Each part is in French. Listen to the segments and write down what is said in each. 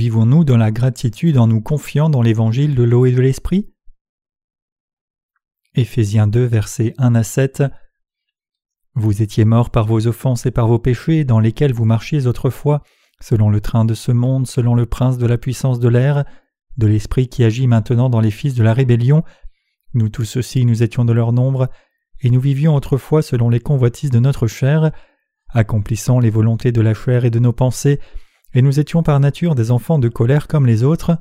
Vivons-nous dans la gratitude en nous confiant dans l'évangile de l'eau et de l'esprit? Éphésiens 2, versets 1 à 7 Vous étiez morts par vos offenses et par vos péchés dans lesquels vous marchiez autrefois, selon le train de ce monde, selon le prince de la puissance de l'air, de l'esprit qui agit maintenant dans les fils de la rébellion. Nous tous aussi nous étions de leur nombre, et nous vivions autrefois selon les convoitises de notre chair, accomplissant les volontés de la chair et de nos pensées, et nous étions par nature des enfants de colère comme les autres.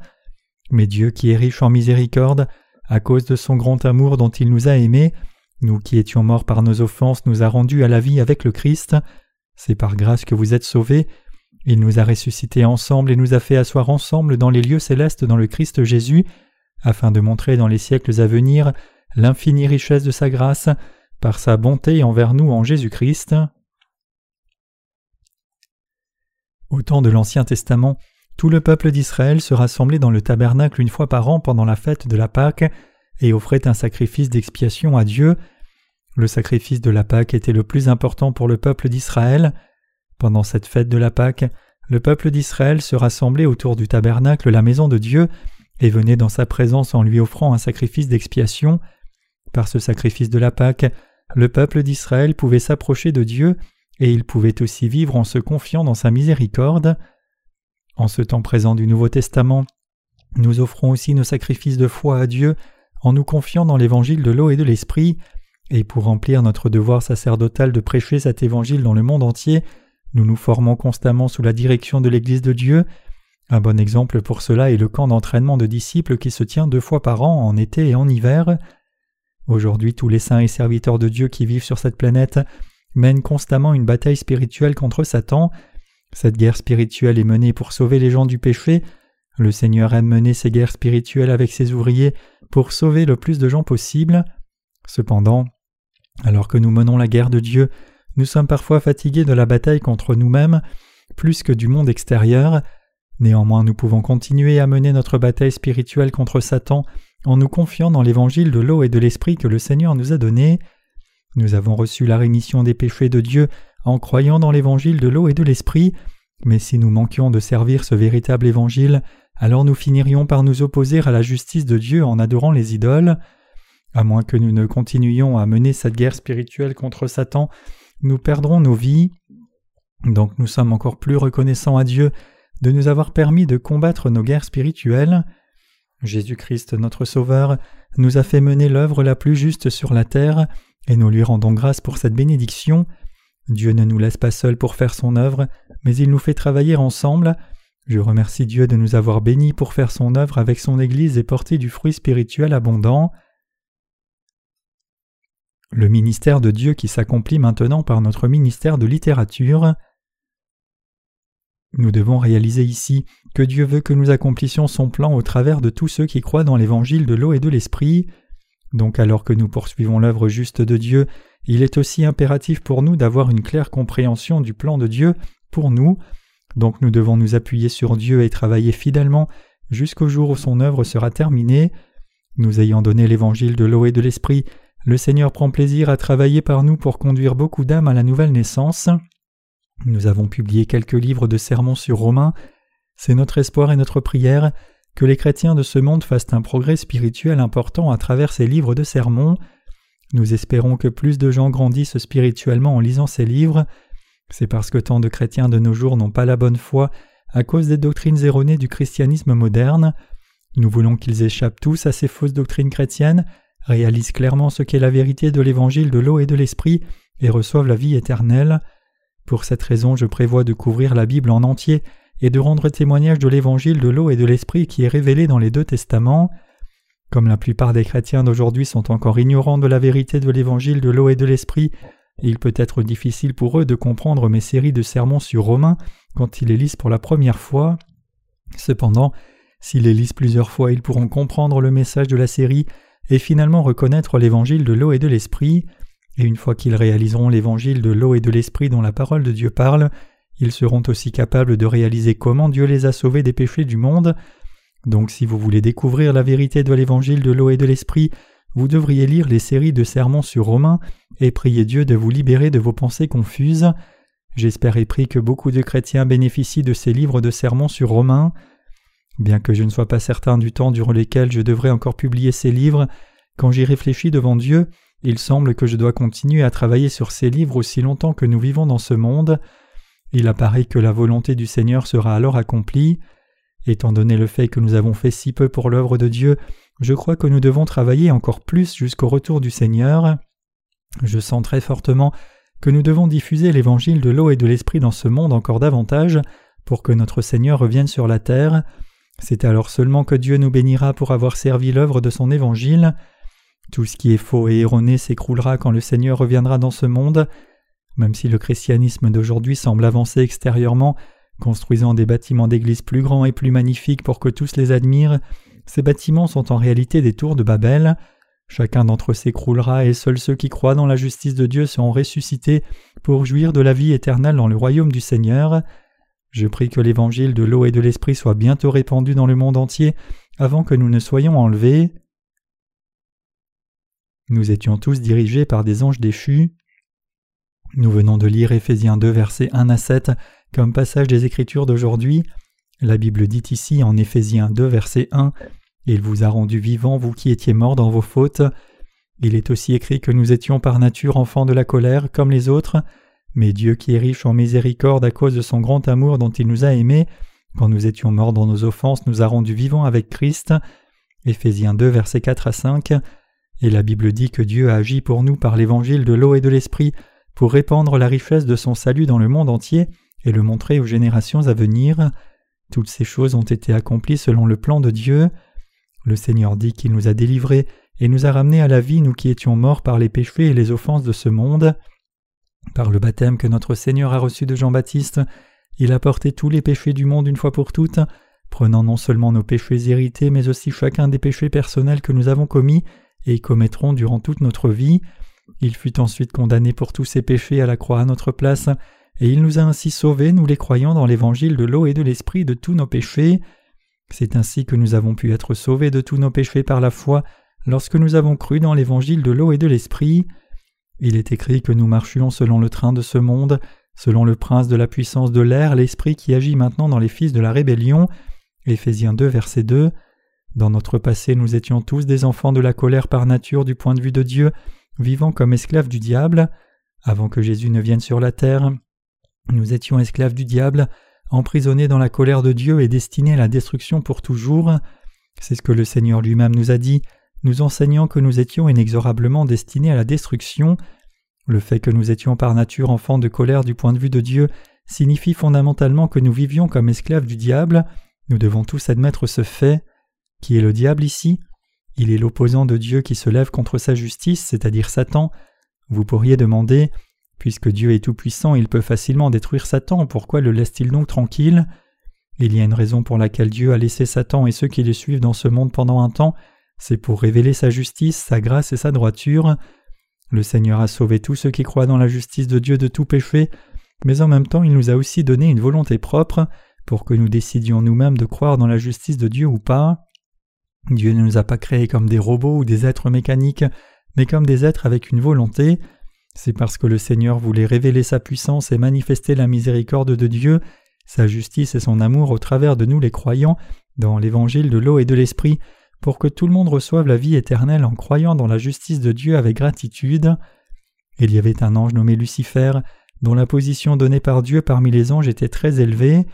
Mais Dieu qui est riche en miséricorde, à cause de son grand amour dont il nous a aimés, nous qui étions morts par nos offenses nous a rendus à la vie avec le Christ. C'est par grâce que vous êtes sauvés. Il nous a ressuscités ensemble et nous a fait asseoir ensemble dans les lieux célestes dans le Christ Jésus, afin de montrer dans les siècles à venir l'infinie richesse de sa grâce, par sa bonté envers nous en Jésus-Christ. Au temps de l'Ancien Testament, tout le peuple d'Israël se rassemblait dans le tabernacle une fois par an pendant la fête de la Pâque et offrait un sacrifice d'expiation à Dieu. Le sacrifice de la Pâque était le plus important pour le peuple d'Israël. Pendant cette fête de la Pâque, le peuple d'Israël se rassemblait autour du tabernacle, la maison de Dieu, et venait dans sa présence en lui offrant un sacrifice d'expiation. Par ce sacrifice de la Pâque, le peuple d'Israël pouvait s'approcher de Dieu, et il pouvait aussi vivre en se confiant dans sa miséricorde. En ce temps présent du Nouveau Testament, nous offrons aussi nos sacrifices de foi à Dieu en nous confiant dans l'évangile de l'eau et de l'esprit, et pour remplir notre devoir sacerdotal de prêcher cet évangile dans le monde entier, nous nous formons constamment sous la direction de l'Église de Dieu. Un bon exemple pour cela est le camp d'entraînement de disciples qui se tient deux fois par an en été et en hiver. Aujourd'hui tous les saints et serviteurs de Dieu qui vivent sur cette planète mènent constamment une bataille spirituelle contre Satan, cette guerre spirituelle est menée pour sauver les gens du péché. Le Seigneur aime mener ces guerres spirituelles avec ses ouvriers pour sauver le plus de gens possible. Cependant, alors que nous menons la guerre de Dieu, nous sommes parfois fatigués de la bataille contre nous-mêmes plus que du monde extérieur. Néanmoins, nous pouvons continuer à mener notre bataille spirituelle contre Satan en nous confiant dans l'évangile de l'eau et de l'esprit que le Seigneur nous a donné. Nous avons reçu la rémission des péchés de Dieu en croyant dans l'évangile de l'eau et de l'esprit, mais si nous manquions de servir ce véritable évangile, alors nous finirions par nous opposer à la justice de Dieu en adorant les idoles. À moins que nous ne continuions à mener cette guerre spirituelle contre Satan, nous perdrons nos vies. Donc nous sommes encore plus reconnaissants à Dieu de nous avoir permis de combattre nos guerres spirituelles. Jésus-Christ notre Sauveur nous a fait mener l'œuvre la plus juste sur la terre, et nous lui rendons grâce pour cette bénédiction. Dieu ne nous laisse pas seuls pour faire son œuvre, mais il nous fait travailler ensemble. Je remercie Dieu de nous avoir bénis pour faire son œuvre avec son Église et porter du fruit spirituel abondant. Le ministère de Dieu qui s'accomplit maintenant par notre ministère de littérature. Nous devons réaliser ici que Dieu veut que nous accomplissions son plan au travers de tous ceux qui croient dans l'évangile de l'eau et de l'esprit. Donc alors que nous poursuivons l'œuvre juste de Dieu, il est aussi impératif pour nous d'avoir une claire compréhension du plan de Dieu pour nous, donc nous devons nous appuyer sur Dieu et travailler fidèlement jusqu'au jour où son œuvre sera terminée. Nous ayant donné l'évangile de l'eau et de l'esprit, le Seigneur prend plaisir à travailler par nous pour conduire beaucoup d'âmes à la nouvelle naissance. Nous avons publié quelques livres de sermons sur Romains. C'est notre espoir et notre prière que les chrétiens de ce monde fassent un progrès spirituel important à travers ces livres de sermons. Nous espérons que plus de gens grandissent spirituellement en lisant ces livres. C'est parce que tant de chrétiens de nos jours n'ont pas la bonne foi à cause des doctrines erronées du christianisme moderne. Nous voulons qu'ils échappent tous à ces fausses doctrines chrétiennes, réalisent clairement ce qu'est la vérité de l'évangile de l'eau et de l'esprit et reçoivent la vie éternelle. Pour cette raison, je prévois de couvrir la Bible en entier et de rendre témoignage de l'évangile de l'eau et de l'esprit qui est révélé dans les deux testaments. Comme la plupart des chrétiens d'aujourd'hui sont encore ignorants de la vérité de l'évangile de l'eau et de l'esprit, il peut être difficile pour eux de comprendre mes séries de sermons sur Romains quand ils les lisent pour la première fois. Cependant, s'ils les lisent plusieurs fois, ils pourront comprendre le message de la série et finalement reconnaître l'évangile de l'eau et de l'esprit. Et une fois qu'ils réaliseront l'évangile de l'eau et de l'esprit dont la parole de Dieu parle, ils seront aussi capables de réaliser comment Dieu les a sauvés des péchés du monde donc si vous voulez découvrir la vérité de l'évangile de l'eau et de l'esprit, vous devriez lire les séries de sermons sur Romains et prier Dieu de vous libérer de vos pensées confuses. J'espère et prie que beaucoup de chrétiens bénéficient de ces livres de sermons sur Romains. Bien que je ne sois pas certain du temps durant lequel je devrais encore publier ces livres, quand j'y réfléchis devant Dieu, il semble que je dois continuer à travailler sur ces livres aussi longtemps que nous vivons dans ce monde. Il apparaît que la volonté du Seigneur sera alors accomplie. Étant donné le fait que nous avons fait si peu pour l'œuvre de Dieu, je crois que nous devons travailler encore plus jusqu'au retour du Seigneur. Je sens très fortement que nous devons diffuser l'évangile de l'eau et de l'esprit dans ce monde encore davantage pour que notre Seigneur revienne sur la terre. C'est alors seulement que Dieu nous bénira pour avoir servi l'œuvre de son évangile. Tout ce qui est faux et erroné s'écroulera quand le Seigneur reviendra dans ce monde. Même si le christianisme d'aujourd'hui semble avancer extérieurement, construisant des bâtiments d'église plus grands et plus magnifiques pour que tous les admirent, ces bâtiments sont en réalité des tours de Babel. Chacun d'entre eux s'écroulera et seuls ceux qui croient dans la justice de Dieu seront ressuscités pour jouir de la vie éternelle dans le royaume du Seigneur. Je prie que l'évangile de l'eau et de l'esprit soit bientôt répandu dans le monde entier avant que nous ne soyons enlevés. Nous étions tous dirigés par des anges déchus. Nous venons de lire Éphésiens 2 versets 1 à 7 comme passage des Écritures d'aujourd'hui. La Bible dit ici en Éphésiens 2 verset 1 Il vous a rendu vivants, vous qui étiez morts dans vos fautes. Il est aussi écrit que nous étions par nature enfants de la colère comme les autres, mais Dieu qui est riche en miséricorde à cause de son grand amour dont il nous a aimés, quand nous étions morts dans nos offenses, nous a rendus vivants avec Christ. Éphésiens 2 versets 4 à 5. Et la Bible dit que Dieu a agi pour nous par l'évangile de l'eau et de l'esprit pour répandre la richesse de son salut dans le monde entier et le montrer aux générations à venir. Toutes ces choses ont été accomplies selon le plan de Dieu. Le Seigneur dit qu'il nous a délivrés et nous a ramenés à la vie, nous qui étions morts par les péchés et les offenses de ce monde. Par le baptême que notre Seigneur a reçu de Jean-Baptiste, il a porté tous les péchés du monde une fois pour toutes, prenant non seulement nos péchés hérités, mais aussi chacun des péchés personnels que nous avons commis et commettrons durant toute notre vie. Il fut ensuite condamné pour tous ses péchés à la croix à notre place, et il nous a ainsi sauvés, nous les croyants, dans l'évangile de l'eau et de l'esprit de tous nos péchés. C'est ainsi que nous avons pu être sauvés de tous nos péchés par la foi, lorsque nous avons cru dans l'évangile de l'eau et de l'esprit. Il est écrit que nous marchions selon le train de ce monde, selon le prince de la puissance de l'air, l'esprit qui agit maintenant dans les fils de la rébellion. Éphésiens 2, verset 2. Dans notre passé, nous étions tous des enfants de la colère par nature du point de vue de Dieu, vivant comme esclaves du diable. Avant que Jésus ne vienne sur la terre, nous étions esclaves du diable, emprisonnés dans la colère de Dieu et destinés à la destruction pour toujours. C'est ce que le Seigneur lui-même nous a dit, nous enseignant que nous étions inexorablement destinés à la destruction. Le fait que nous étions par nature enfants de colère du point de vue de Dieu signifie fondamentalement que nous vivions comme esclaves du diable. Nous devons tous admettre ce fait. Qui est le diable ici? Il est l'opposant de Dieu qui se lève contre sa justice, c'est-à-dire Satan. Vous pourriez demander Puisque Dieu est tout-puissant, il peut facilement détruire Satan, pourquoi le laisse-t-il donc tranquille? Il y a une raison pour laquelle Dieu a laissé Satan et ceux qui le suivent dans ce monde pendant un temps, c'est pour révéler sa justice, sa grâce et sa droiture. Le Seigneur a sauvé tous ceux qui croient dans la justice de Dieu de tout péché, mais en même temps il nous a aussi donné une volonté propre pour que nous décidions nous-mêmes de croire dans la justice de Dieu ou pas. Dieu ne nous a pas créés comme des robots ou des êtres mécaniques, mais comme des êtres avec une volonté. C'est parce que le Seigneur voulait révéler sa puissance et manifester la miséricorde de Dieu, sa justice et son amour au travers de nous les croyants, dans l'évangile de l'eau et de l'esprit, pour que tout le monde reçoive la vie éternelle en croyant dans la justice de Dieu avec gratitude. Il y avait un ange nommé Lucifer, dont la position donnée par Dieu parmi les anges était très élevée.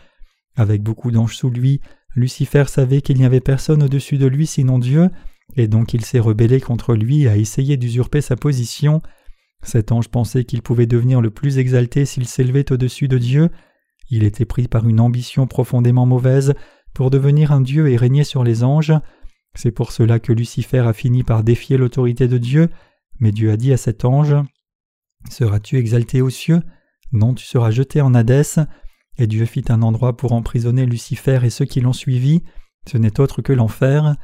Avec beaucoup d'anges sous lui, Lucifer savait qu'il n'y avait personne au-dessus de lui sinon Dieu, et donc il s'est rebellé contre lui et a essayé d'usurper sa position. Cet ange pensait qu'il pouvait devenir le plus exalté s'il s'élevait au-dessus de Dieu. Il était pris par une ambition profondément mauvaise pour devenir un Dieu et régner sur les anges. C'est pour cela que Lucifer a fini par défier l'autorité de Dieu, mais Dieu a dit à cet ange Seras-tu exalté aux cieux? Non, tu seras jeté en Hadès. Et Dieu fit un endroit pour emprisonner Lucifer et ceux qui l'ont suivi. Ce n'est autre que l'enfer.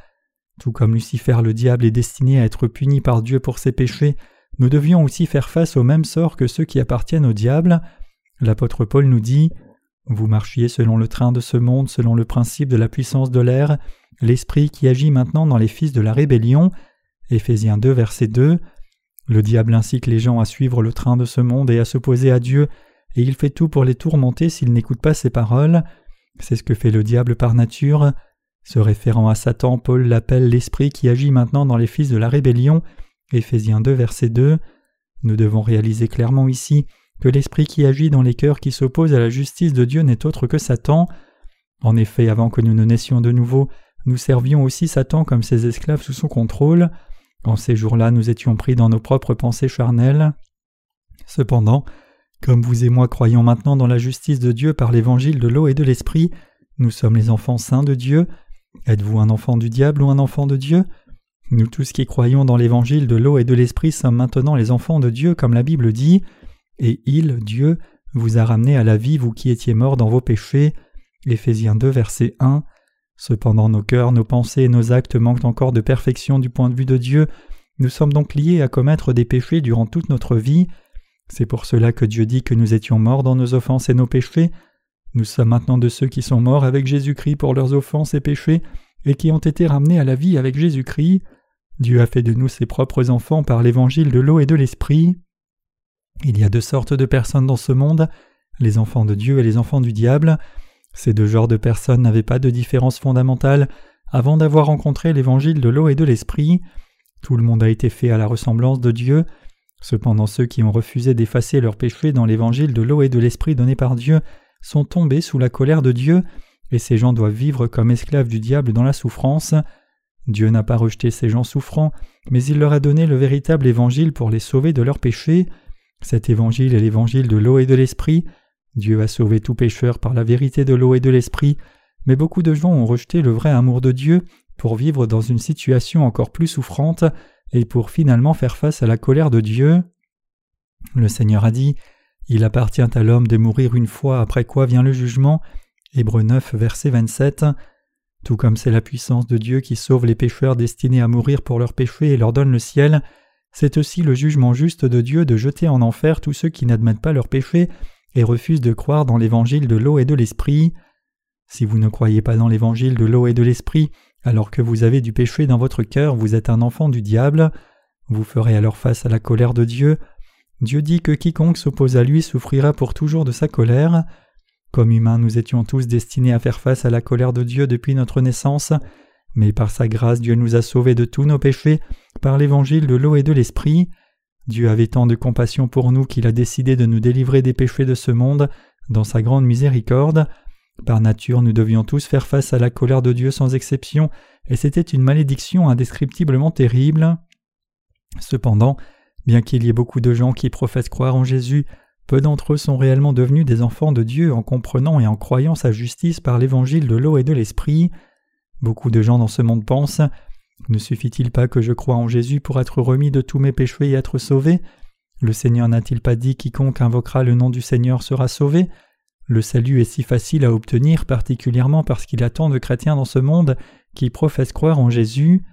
Tout comme Lucifer le diable est destiné à être puni par Dieu pour ses péchés, nous devions aussi faire face au même sort que ceux qui appartiennent au diable. L'apôtre Paul nous dit Vous marchiez selon le train de ce monde, selon le principe de la puissance de l'air, l'esprit qui agit maintenant dans les fils de la rébellion. Éphésiens 2, verset 2. Le diable incite les gens à suivre le train de ce monde et à s'opposer à Dieu, et il fait tout pour les tourmenter s'ils n'écoutent pas ses paroles. C'est ce que fait le diable par nature. Se référant à Satan, Paul l'appelle l'esprit qui agit maintenant dans les fils de la rébellion. Éphésiens 2, verset 2. Nous devons réaliser clairement ici que l'esprit qui agit dans les cœurs qui s'opposent à la justice de Dieu n'est autre que Satan. En effet, avant que nous ne naissions de nouveau, nous servions aussi Satan comme ses esclaves sous son contrôle. En ces jours-là, nous étions pris dans nos propres pensées charnelles. Cependant, comme vous et moi croyons maintenant dans la justice de Dieu par l'évangile de l'eau et de l'esprit, nous sommes les enfants saints de Dieu. Êtes-vous un enfant du diable ou un enfant de Dieu? Nous tous qui croyons dans l'évangile de l'eau et de l'esprit sommes maintenant les enfants de Dieu comme la Bible dit, et il, Dieu, vous a ramené à la vie, vous qui étiez morts dans vos péchés. Éphésiens 2, verset 1. Cependant nos cœurs, nos pensées et nos actes manquent encore de perfection du point de vue de Dieu. Nous sommes donc liés à commettre des péchés durant toute notre vie. C'est pour cela que Dieu dit que nous étions morts dans nos offenses et nos péchés. Nous sommes maintenant de ceux qui sont morts avec Jésus-Christ pour leurs offenses et péchés, et qui ont été ramenés à la vie avec Jésus-Christ. Dieu a fait de nous ses propres enfants par l'évangile de l'eau et de l'esprit. Il y a deux sortes de personnes dans ce monde, les enfants de Dieu et les enfants du diable. Ces deux genres de personnes n'avaient pas de différence fondamentale avant d'avoir rencontré l'évangile de l'eau et de l'esprit. Tout le monde a été fait à la ressemblance de Dieu. Cependant ceux qui ont refusé d'effacer leurs péchés dans l'évangile de l'eau et de l'esprit donné par Dieu sont tombés sous la colère de Dieu, et ces gens doivent vivre comme esclaves du diable dans la souffrance. Dieu n'a pas rejeté ces gens souffrants, mais il leur a donné le véritable évangile pour les sauver de leurs péchés. Cet évangile est l'évangile de l'eau et de l'esprit. Dieu a sauvé tout pécheur par la vérité de l'eau et de l'esprit, mais beaucoup de gens ont rejeté le vrai amour de Dieu pour vivre dans une situation encore plus souffrante et pour finalement faire face à la colère de Dieu. Le Seigneur a dit Il appartient à l'homme de mourir une fois, après quoi vient le jugement. Hébreu 9, verset 27. Tout comme c'est la puissance de Dieu qui sauve les pécheurs destinés à mourir pour leurs péchés et leur donne le ciel, c'est aussi le jugement juste de Dieu de jeter en enfer tous ceux qui n'admettent pas leurs péchés et refusent de croire dans l'évangile de l'eau et de l'esprit. Si vous ne croyez pas dans l'évangile de l'eau et de l'esprit, alors que vous avez du péché dans votre cœur, vous êtes un enfant du diable. Vous ferez alors face à la colère de Dieu. Dieu dit que quiconque s'oppose à lui souffrira pour toujours de sa colère. Comme humains, nous étions tous destinés à faire face à la colère de Dieu depuis notre naissance, mais par sa grâce Dieu nous a sauvés de tous nos péchés par l'évangile de l'eau et de l'esprit. Dieu avait tant de compassion pour nous qu'il a décidé de nous délivrer des péchés de ce monde dans sa grande miséricorde. Par nature, nous devions tous faire face à la colère de Dieu sans exception, et c'était une malédiction indescriptiblement terrible. Cependant, bien qu'il y ait beaucoup de gens qui professent croire en Jésus, peu d'entre eux sont réellement devenus des enfants de Dieu en comprenant et en croyant sa justice par l'évangile de l'eau et de l'esprit. Beaucoup de gens dans ce monde pensent ne suffit-il pas que je croie en Jésus pour être remis de tous mes péchés et être sauvé? Le Seigneur n'a-t-il pas dit quiconque invoquera le nom du Seigneur sera sauvé? Le salut est si facile à obtenir, particulièrement parce qu'il y a tant de chrétiens dans ce monde qui professent croire en Jésus.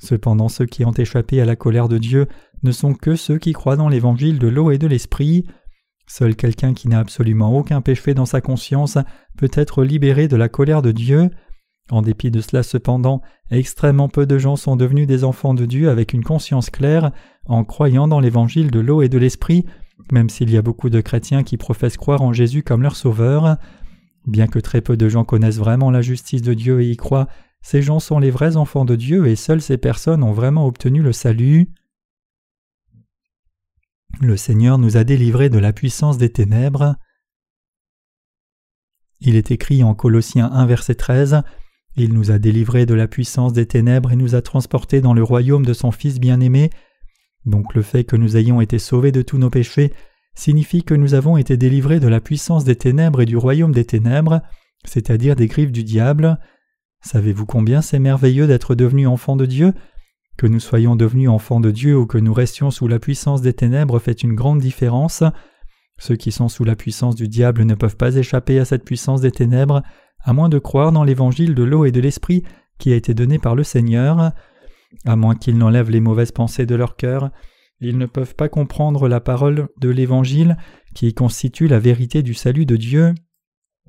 Cependant ceux qui ont échappé à la colère de Dieu ne sont que ceux qui croient dans l'évangile de l'eau et de l'esprit. Seul quelqu'un qui n'a absolument aucun péché dans sa conscience peut être libéré de la colère de Dieu. En dépit de cela cependant, extrêmement peu de gens sont devenus des enfants de Dieu avec une conscience claire, en croyant dans l'évangile de l'eau et de l'esprit, même s'il y a beaucoup de chrétiens qui professent croire en Jésus comme leur sauveur. Bien que très peu de gens connaissent vraiment la justice de Dieu et y croient, ces gens sont les vrais enfants de Dieu et seules ces personnes ont vraiment obtenu le salut. Le Seigneur nous a délivrés de la puissance des ténèbres. Il est écrit en Colossiens 1 verset 13 il nous a délivrés de la puissance des ténèbres et nous a transportés dans le royaume de son Fils bien-aimé. Donc le fait que nous ayons été sauvés de tous nos péchés signifie que nous avons été délivrés de la puissance des ténèbres et du royaume des ténèbres, c'est-à-dire des griffes du diable. Savez-vous combien c'est merveilleux d'être devenus enfants de Dieu? Que nous soyons devenus enfants de Dieu ou que nous restions sous la puissance des ténèbres fait une grande différence. Ceux qui sont sous la puissance du diable ne peuvent pas échapper à cette puissance des ténèbres, à moins de croire dans l'évangile de l'eau et de l'esprit qui a été donné par le Seigneur, à moins qu'ils n'enlèvent les mauvaises pensées de leur cœur, ils ne peuvent pas comprendre la parole de l'évangile qui constitue la vérité du salut de Dieu,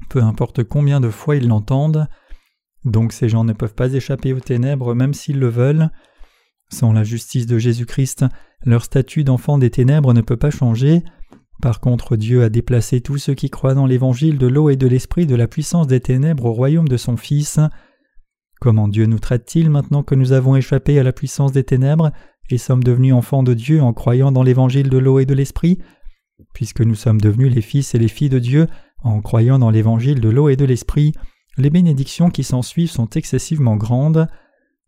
peu importe combien de fois ils l'entendent. Donc ces gens ne peuvent pas échapper aux ténèbres même s'ils le veulent. Sans la justice de Jésus-Christ, leur statut d'enfant des ténèbres ne peut pas changer. Par contre, Dieu a déplacé tous ceux qui croient dans l'évangile de l'eau et de l'esprit de la puissance des ténèbres au royaume de son Fils. Comment Dieu nous traite-t-il maintenant que nous avons échappé à la puissance des ténèbres et sommes devenus enfants de Dieu en croyant dans l'évangile de l'eau et de l'esprit? Puisque nous sommes devenus les fils et les filles de Dieu en croyant dans l'évangile de l'eau et de l'esprit, les bénédictions qui s'ensuivent sont excessivement grandes.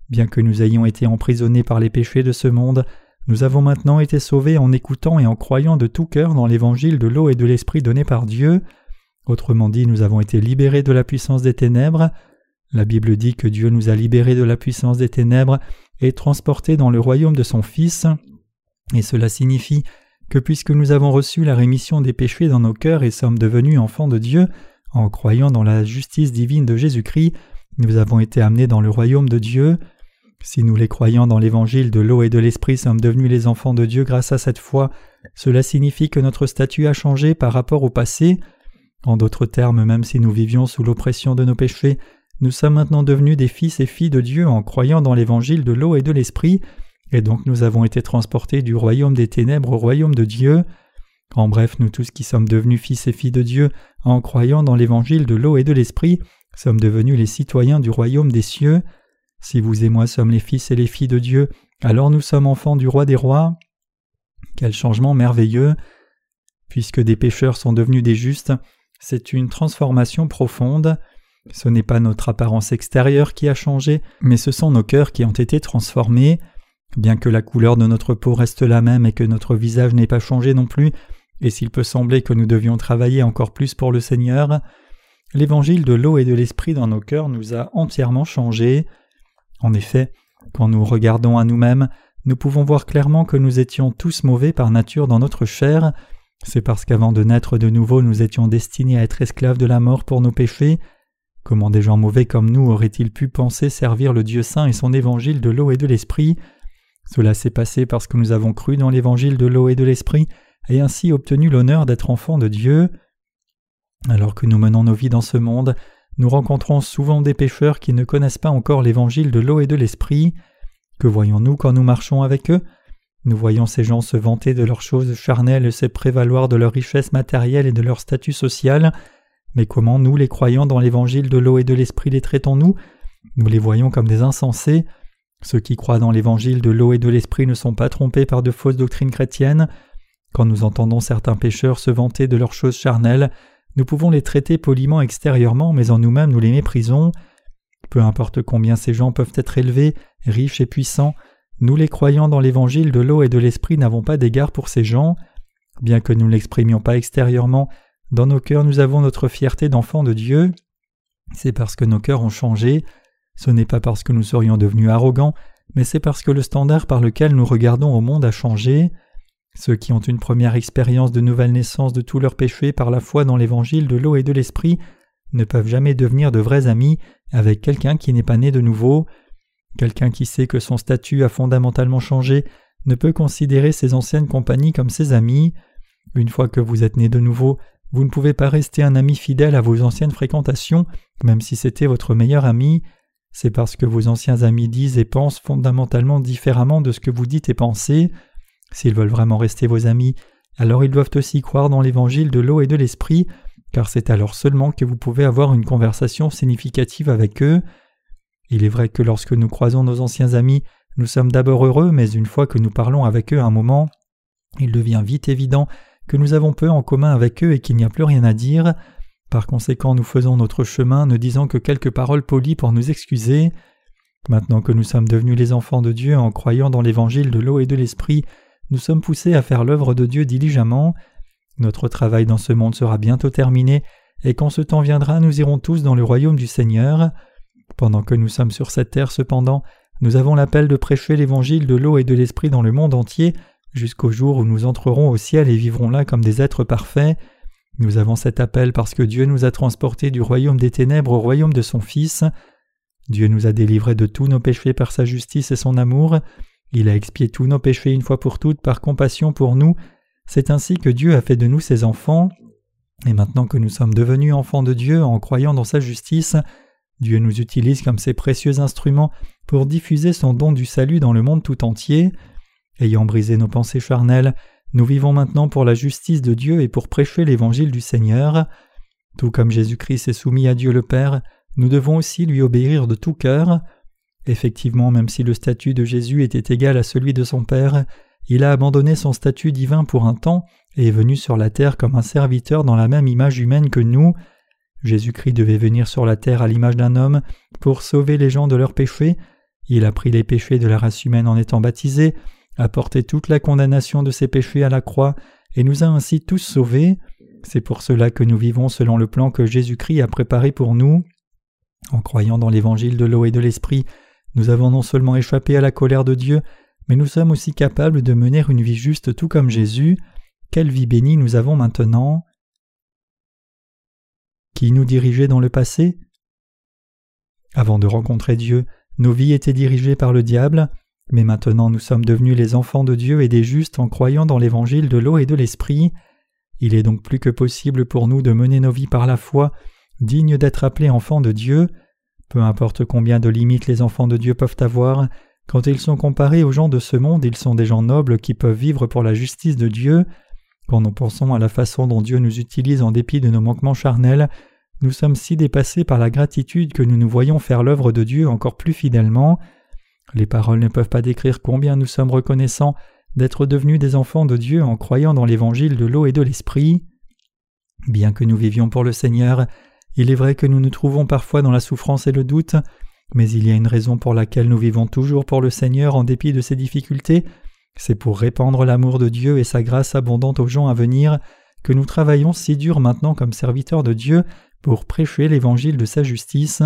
Bien que nous ayons été emprisonnés par les péchés de ce monde, nous avons maintenant été sauvés en écoutant et en croyant de tout cœur dans l'évangile de l'eau et de l'esprit donné par Dieu. Autrement dit, nous avons été libérés de la puissance des ténèbres. La Bible dit que Dieu nous a libérés de la puissance des ténèbres et transportés dans le royaume de son Fils. Et cela signifie que puisque nous avons reçu la rémission des péchés dans nos cœurs et sommes devenus enfants de Dieu, en croyant dans la justice divine de Jésus-Christ, nous avons été amenés dans le royaume de Dieu. Si nous les croyants dans l'évangile de l'eau et de l'esprit sommes devenus les enfants de Dieu grâce à cette foi, cela signifie que notre statut a changé par rapport au passé. En d'autres termes, même si nous vivions sous l'oppression de nos péchés, nous sommes maintenant devenus des fils et filles de Dieu en croyant dans l'évangile de l'eau et de l'esprit, et donc nous avons été transportés du royaume des ténèbres au royaume de Dieu. En bref, nous tous qui sommes devenus fils et filles de Dieu en croyant dans l'évangile de l'eau et de l'esprit, sommes devenus les citoyens du royaume des cieux. Si vous et moi sommes les fils et les filles de Dieu, alors nous sommes enfants du roi des rois. Quel changement merveilleux. Puisque des pécheurs sont devenus des justes, c'est une transformation profonde. Ce n'est pas notre apparence extérieure qui a changé, mais ce sont nos cœurs qui ont été transformés. Bien que la couleur de notre peau reste la même et que notre visage n'ait pas changé non plus, et s'il peut sembler que nous devions travailler encore plus pour le Seigneur, l'évangile de l'eau et de l'esprit dans nos cœurs nous a entièrement changés. En effet, quand nous regardons à nous-mêmes, nous pouvons voir clairement que nous étions tous mauvais par nature dans notre chair. C'est parce qu'avant de naître de nouveau nous étions destinés à être esclaves de la mort pour nos péchés. Comment des gens mauvais comme nous auraient-ils pu penser servir le Dieu saint et son évangile de l'eau et de l'esprit? Cela s'est passé parce que nous avons cru dans l'évangile de l'eau et de l'esprit et ainsi obtenu l'honneur d'être enfants de Dieu. Alors que nous menons nos vies dans ce monde, nous rencontrons souvent des pécheurs qui ne connaissent pas encore l'évangile de l'eau et de l'esprit. Que voyons-nous quand nous marchons avec eux? Nous voyons ces gens se vanter de leurs choses charnelles et se prévaloir de leur richesse matérielle et de leur statut social. Mais comment nous, les croyants dans l'évangile de l'eau et de l'esprit, les traitons-nous? Nous les voyons comme des insensés. Ceux qui croient dans l'évangile de l'eau et de l'esprit ne sont pas trompés par de fausses doctrines chrétiennes. Quand nous entendons certains pécheurs se vanter de leurs choses charnelles, nous pouvons les traiter poliment extérieurement, mais en nous-mêmes nous les méprisons. Peu importe combien ces gens peuvent être élevés, riches et puissants, nous les croyants dans l'évangile de l'eau et de l'esprit n'avons pas d'égard pour ces gens. Bien que nous ne l'exprimions pas extérieurement, dans nos cœurs nous avons notre fierté d'enfants de Dieu. C'est parce que nos cœurs ont changé, ce n'est pas parce que nous serions devenus arrogants, mais c'est parce que le standard par lequel nous regardons au monde a changé. Ceux qui ont une première expérience de nouvelle naissance de tous leurs péchés par la foi dans l'évangile de l'eau et de l'esprit ne peuvent jamais devenir de vrais amis avec quelqu'un qui n'est pas né de nouveau. Quelqu'un qui sait que son statut a fondamentalement changé ne peut considérer ses anciennes compagnies comme ses amis. Une fois que vous êtes né de nouveau, vous ne pouvez pas rester un ami fidèle à vos anciennes fréquentations, même si c'était votre meilleur ami. C'est parce que vos anciens amis disent et pensent fondamentalement différemment de ce que vous dites et pensez. S'ils veulent vraiment rester vos amis, alors ils doivent aussi croire dans l'évangile de l'eau et de l'esprit, car c'est alors seulement que vous pouvez avoir une conversation significative avec eux. Il est vrai que lorsque nous croisons nos anciens amis, nous sommes d'abord heureux, mais une fois que nous parlons avec eux un moment, il devient vite évident que nous avons peu en commun avec eux et qu'il n'y a plus rien à dire. Par conséquent, nous faisons notre chemin ne disant que quelques paroles polies pour nous excuser. Maintenant que nous sommes devenus les enfants de Dieu en croyant dans l'évangile de l'eau et de l'esprit, nous sommes poussés à faire l'œuvre de Dieu diligemment. Notre travail dans ce monde sera bientôt terminé, et quand ce temps viendra, nous irons tous dans le royaume du Seigneur. Pendant que nous sommes sur cette terre cependant, nous avons l'appel de prêcher l'évangile de l'eau et de l'esprit dans le monde entier, jusqu'au jour où nous entrerons au ciel et vivrons là comme des êtres parfaits. Nous avons cet appel parce que Dieu nous a transportés du royaume des ténèbres au royaume de son Fils. Dieu nous a délivrés de tous nos péchés par sa justice et son amour. Il a expié tous nos péchés une fois pour toutes par compassion pour nous. C'est ainsi que Dieu a fait de nous ses enfants. Et maintenant que nous sommes devenus enfants de Dieu en croyant dans sa justice, Dieu nous utilise comme ses précieux instruments pour diffuser son don du salut dans le monde tout entier. Ayant brisé nos pensées charnelles, nous vivons maintenant pour la justice de Dieu et pour prêcher l'évangile du Seigneur. Tout comme Jésus-Christ est soumis à Dieu le Père, nous devons aussi lui obéir de tout cœur. Effectivement, même si le statut de Jésus était égal à celui de son Père, il a abandonné son statut divin pour un temps et est venu sur la terre comme un serviteur dans la même image humaine que nous. Jésus-Christ devait venir sur la terre à l'image d'un homme pour sauver les gens de leurs péchés. Il a pris les péchés de la race humaine en étant baptisé, a porté toute la condamnation de ses péchés à la croix et nous a ainsi tous sauvés. C'est pour cela que nous vivons selon le plan que Jésus-Christ a préparé pour nous. En croyant dans l'évangile de l'eau et de l'esprit, nous avons non seulement échappé à la colère de Dieu, mais nous sommes aussi capables de mener une vie juste tout comme Jésus. Quelle vie bénie nous avons maintenant Qui nous dirigeait dans le passé? Avant de rencontrer Dieu, nos vies étaient dirigées par le diable, mais maintenant nous sommes devenus les enfants de Dieu et des justes en croyant dans l'évangile de l'eau et de l'esprit. Il est donc plus que possible pour nous de mener nos vies par la foi, dignes d'être appelés enfants de Dieu. Peu importe combien de limites les enfants de Dieu peuvent avoir, quand ils sont comparés aux gens de ce monde, ils sont des gens nobles qui peuvent vivre pour la justice de Dieu. Quand nous pensons à la façon dont Dieu nous utilise en dépit de nos manquements charnels, nous sommes si dépassés par la gratitude que nous nous voyons faire l'œuvre de Dieu encore plus fidèlement. Les paroles ne peuvent pas décrire combien nous sommes reconnaissants d'être devenus des enfants de Dieu en croyant dans l'évangile de l'eau et de l'esprit. Bien que nous vivions pour le Seigneur, il est vrai que nous nous trouvons parfois dans la souffrance et le doute, mais il y a une raison pour laquelle nous vivons toujours pour le Seigneur en dépit de ces difficultés, c'est pour répandre l'amour de Dieu et sa grâce abondante aux gens à venir que nous travaillons si dur maintenant comme serviteurs de Dieu pour prêcher l'évangile de sa justice.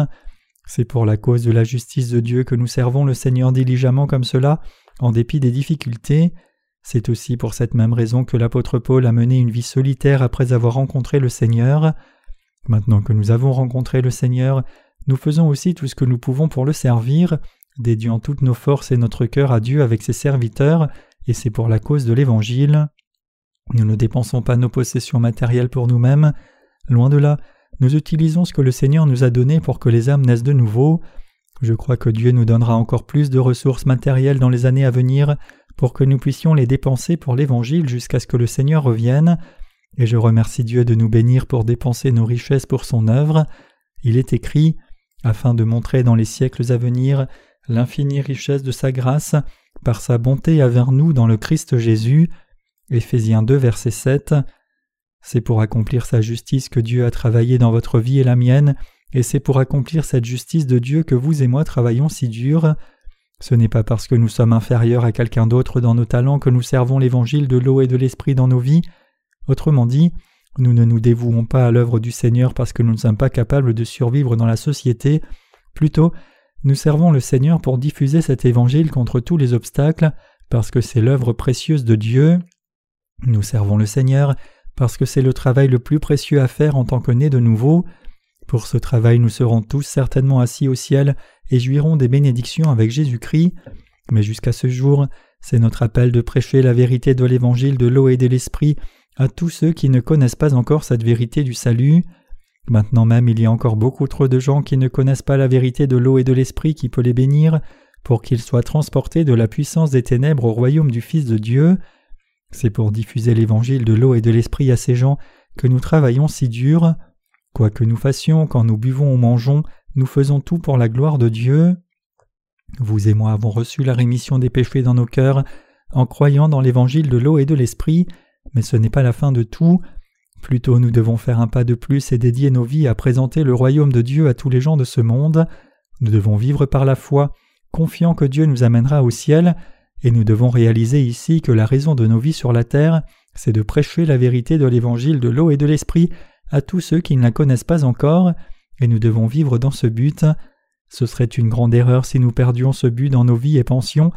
C'est pour la cause de la justice de Dieu que nous servons le Seigneur diligemment comme cela, en dépit des difficultés. C'est aussi pour cette même raison que l'apôtre Paul a mené une vie solitaire après avoir rencontré le Seigneur. Maintenant que nous avons rencontré le Seigneur, nous faisons aussi tout ce que nous pouvons pour le servir, dédiant toutes nos forces et notre cœur à Dieu avec ses serviteurs, et c'est pour la cause de l'Évangile. Nous ne dépensons pas nos possessions matérielles pour nous-mêmes, loin de là, nous utilisons ce que le Seigneur nous a donné pour que les âmes naissent de nouveau. Je crois que Dieu nous donnera encore plus de ressources matérielles dans les années à venir pour que nous puissions les dépenser pour l'Évangile jusqu'à ce que le Seigneur revienne, et je remercie Dieu de nous bénir pour dépenser nos richesses pour son œuvre. Il est écrit afin de montrer dans les siècles à venir l'infinie richesse de sa grâce par sa bonté envers nous dans le Christ Jésus. Éphésiens 2 verset 7. C'est pour accomplir sa justice que Dieu a travaillé dans votre vie et la mienne, et c'est pour accomplir cette justice de Dieu que vous et moi travaillons si dur. Ce n'est pas parce que nous sommes inférieurs à quelqu'un d'autre dans nos talents que nous servons l'évangile de l'eau et de l'esprit dans nos vies. Autrement dit, nous ne nous dévouons pas à l'œuvre du Seigneur parce que nous ne sommes pas capables de survivre dans la société, plutôt nous servons le Seigneur pour diffuser cet évangile contre tous les obstacles, parce que c'est l'œuvre précieuse de Dieu. Nous servons le Seigneur parce que c'est le travail le plus précieux à faire en tant que nés de nouveau. Pour ce travail nous serons tous certainement assis au ciel et jouirons des bénédictions avec Jésus-Christ. Mais jusqu'à ce jour, c'est notre appel de prêcher la vérité de l'évangile de l'eau et de l'esprit à tous ceux qui ne connaissent pas encore cette vérité du salut. Maintenant même il y a encore beaucoup trop de gens qui ne connaissent pas la vérité de l'eau et de l'esprit qui peut les bénir, pour qu'ils soient transportés de la puissance des ténèbres au royaume du Fils de Dieu. C'est pour diffuser l'évangile de l'eau et de l'esprit à ces gens que nous travaillons si dur. Quoi que nous fassions, quand nous buvons ou mangeons, nous faisons tout pour la gloire de Dieu. Vous et moi avons reçu la rémission des péchés dans nos cœurs en croyant dans l'évangile de l'eau et de l'esprit, mais ce n'est pas la fin de tout. Plutôt nous devons faire un pas de plus et dédier nos vies à présenter le royaume de Dieu à tous les gens de ce monde. Nous devons vivre par la foi, confiant que Dieu nous amènera au ciel, et nous devons réaliser ici que la raison de nos vies sur la terre, c'est de prêcher la vérité de l'évangile de l'eau et de l'esprit à tous ceux qui ne la connaissent pas encore, et nous devons vivre dans ce but. Ce serait une grande erreur si nous perdions ce but dans nos vies et pensions,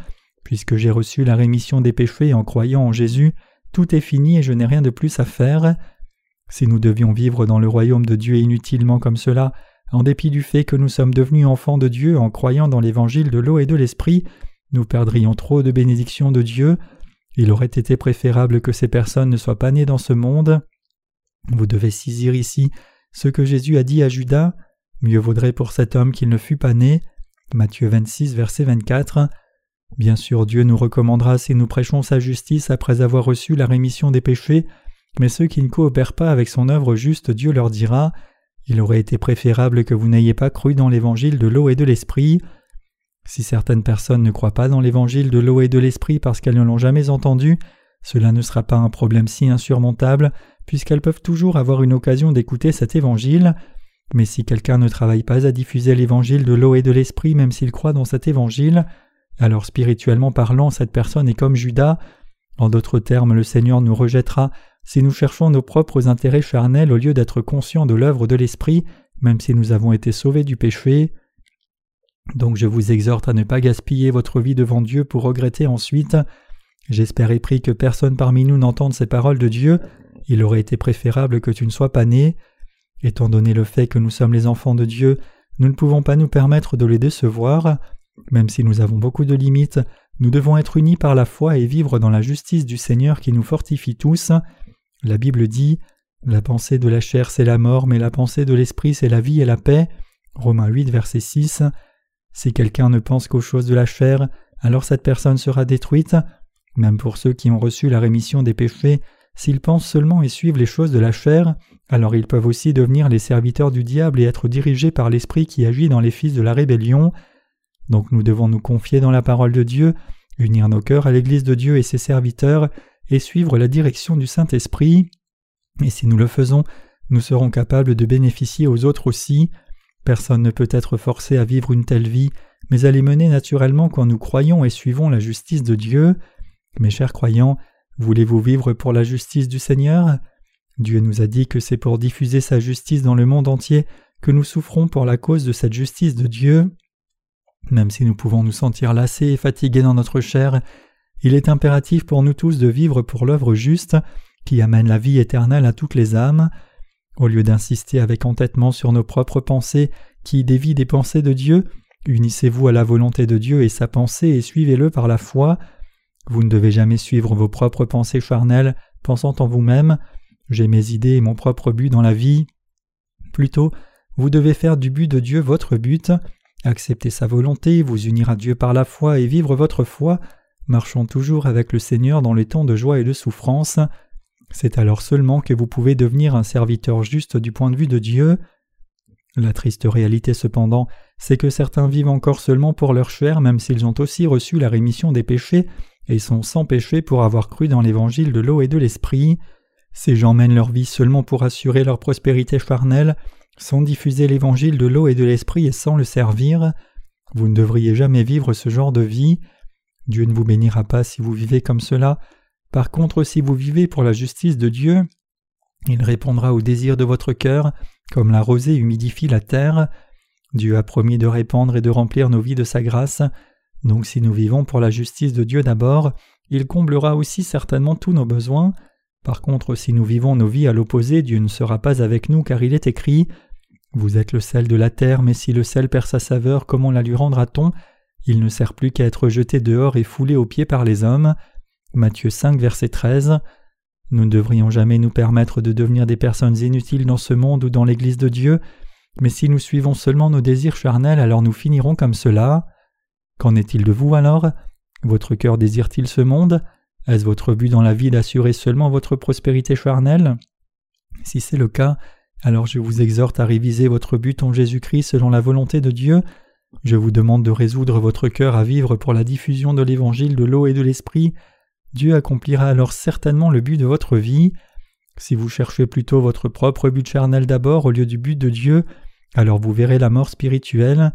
puisque j'ai reçu la rémission des péchés en croyant en Jésus, tout est fini et je n'ai rien de plus à faire. Si nous devions vivre dans le royaume de Dieu inutilement comme cela, en dépit du fait que nous sommes devenus enfants de Dieu en croyant dans l'évangile de l'eau et de l'esprit, nous perdrions trop de bénédictions de Dieu. Il aurait été préférable que ces personnes ne soient pas nées dans ce monde. Vous devez saisir ici ce que Jésus a dit à Judas. Mieux vaudrait pour cet homme qu'il ne fût pas né. Matthieu 26, verset 24. Bien sûr, Dieu nous recommandera si nous prêchons sa justice après avoir reçu la rémission des péchés, mais ceux qui ne coopèrent pas avec son œuvre juste, Dieu leur dira Il aurait été préférable que vous n'ayez pas cru dans l'évangile de l'eau et de l'esprit. Si certaines personnes ne croient pas dans l'évangile de l'eau et de l'esprit parce qu'elles ne l'ont jamais entendu, cela ne sera pas un problème si insurmontable, puisqu'elles peuvent toujours avoir une occasion d'écouter cet évangile. Mais si quelqu'un ne travaille pas à diffuser l'évangile de l'eau et de l'esprit même s'il croit dans cet évangile, alors spirituellement parlant cette personne est comme Judas. En d'autres termes, le Seigneur nous rejettera si nous cherchons nos propres intérêts charnels au lieu d'être conscients de l'œuvre de l'esprit, même si nous avons été sauvés du péché. Donc je vous exhorte à ne pas gaspiller votre vie devant Dieu pour regretter ensuite. J'espère et prie que personne parmi nous n'entende ces paroles de Dieu. Il aurait été préférable que tu ne sois pas né. Étant donné le fait que nous sommes les enfants de Dieu, nous ne pouvons pas nous permettre de les décevoir. Même si nous avons beaucoup de limites, nous devons être unis par la foi et vivre dans la justice du Seigneur qui nous fortifie tous. La Bible dit La pensée de la chair c'est la mort, mais la pensée de l'esprit c'est la vie et la paix. Romains 8, verset 6. Si quelqu'un ne pense qu'aux choses de la chair, alors cette personne sera détruite. Même pour ceux qui ont reçu la rémission des péchés, s'ils pensent seulement et suivent les choses de la chair, alors ils peuvent aussi devenir les serviteurs du diable et être dirigés par l'esprit qui agit dans les fils de la rébellion. Donc nous devons nous confier dans la parole de Dieu, unir nos cœurs à l'Église de Dieu et ses serviteurs, et suivre la direction du Saint-Esprit. Et si nous le faisons, nous serons capables de bénéficier aux autres aussi. Personne ne peut être forcé à vivre une telle vie, mais à les mener naturellement quand nous croyons et suivons la justice de Dieu. Mes chers croyants, voulez-vous vivre pour la justice du Seigneur? Dieu nous a dit que c'est pour diffuser sa justice dans le monde entier que nous souffrons pour la cause de cette justice de Dieu. Même si nous pouvons nous sentir lassés et fatigués dans notre chair, il est impératif pour nous tous de vivre pour l'œuvre juste qui amène la vie éternelle à toutes les âmes. Au lieu d'insister avec entêtement sur nos propres pensées qui dévient des pensées de Dieu, unissez-vous à la volonté de Dieu et sa pensée et suivez-le par la foi. Vous ne devez jamais suivre vos propres pensées charnelles, pensant en vous-même J'ai mes idées et mon propre but dans la vie. Plutôt, vous devez faire du but de Dieu votre but, accepter sa volonté, vous unir à Dieu par la foi et vivre votre foi, marchant toujours avec le Seigneur dans les temps de joie et de souffrance. C'est alors seulement que vous pouvez devenir un serviteur juste du point de vue de Dieu. La triste réalité cependant, c'est que certains vivent encore seulement pour leur chair même s'ils ont aussi reçu la rémission des péchés et sont sans péché pour avoir cru dans l'évangile de l'eau et de l'esprit. Ces gens mènent leur vie seulement pour assurer leur prospérité charnelle, sans diffuser l'évangile de l'eau et de l'esprit et sans le servir. Vous ne devriez jamais vivre ce genre de vie. Dieu ne vous bénira pas si vous vivez comme cela, par contre, si vous vivez pour la justice de Dieu, il répondra aux désirs de votre cœur, comme la rosée humidifie la terre. Dieu a promis de répandre et de remplir nos vies de sa grâce. Donc si nous vivons pour la justice de Dieu d'abord, il comblera aussi certainement tous nos besoins. Par contre, si nous vivons nos vies à l'opposé, Dieu ne sera pas avec nous car il est écrit Vous êtes le sel de la terre, mais si le sel perd sa saveur, comment la lui rendra-t-on? Il ne sert plus qu'à être jeté dehors et foulé aux pieds par les hommes. Matthieu 5, verset 13. Nous ne devrions jamais nous permettre de devenir des personnes inutiles dans ce monde ou dans l'Église de Dieu, mais si nous suivons seulement nos désirs charnels, alors nous finirons comme cela. Qu'en est-il de vous alors? Votre cœur désire-t-il ce monde? Est-ce votre but dans la vie d'assurer seulement votre prospérité charnelle? Si c'est le cas, alors je vous exhorte à réviser votre but en Jésus-Christ selon la volonté de Dieu. Je vous demande de résoudre votre cœur à vivre pour la diffusion de l'évangile de l'eau et de l'esprit Dieu accomplira alors certainement le but de votre vie. Si vous cherchez plutôt votre propre but charnel d'abord au lieu du but de Dieu, alors vous verrez la mort spirituelle.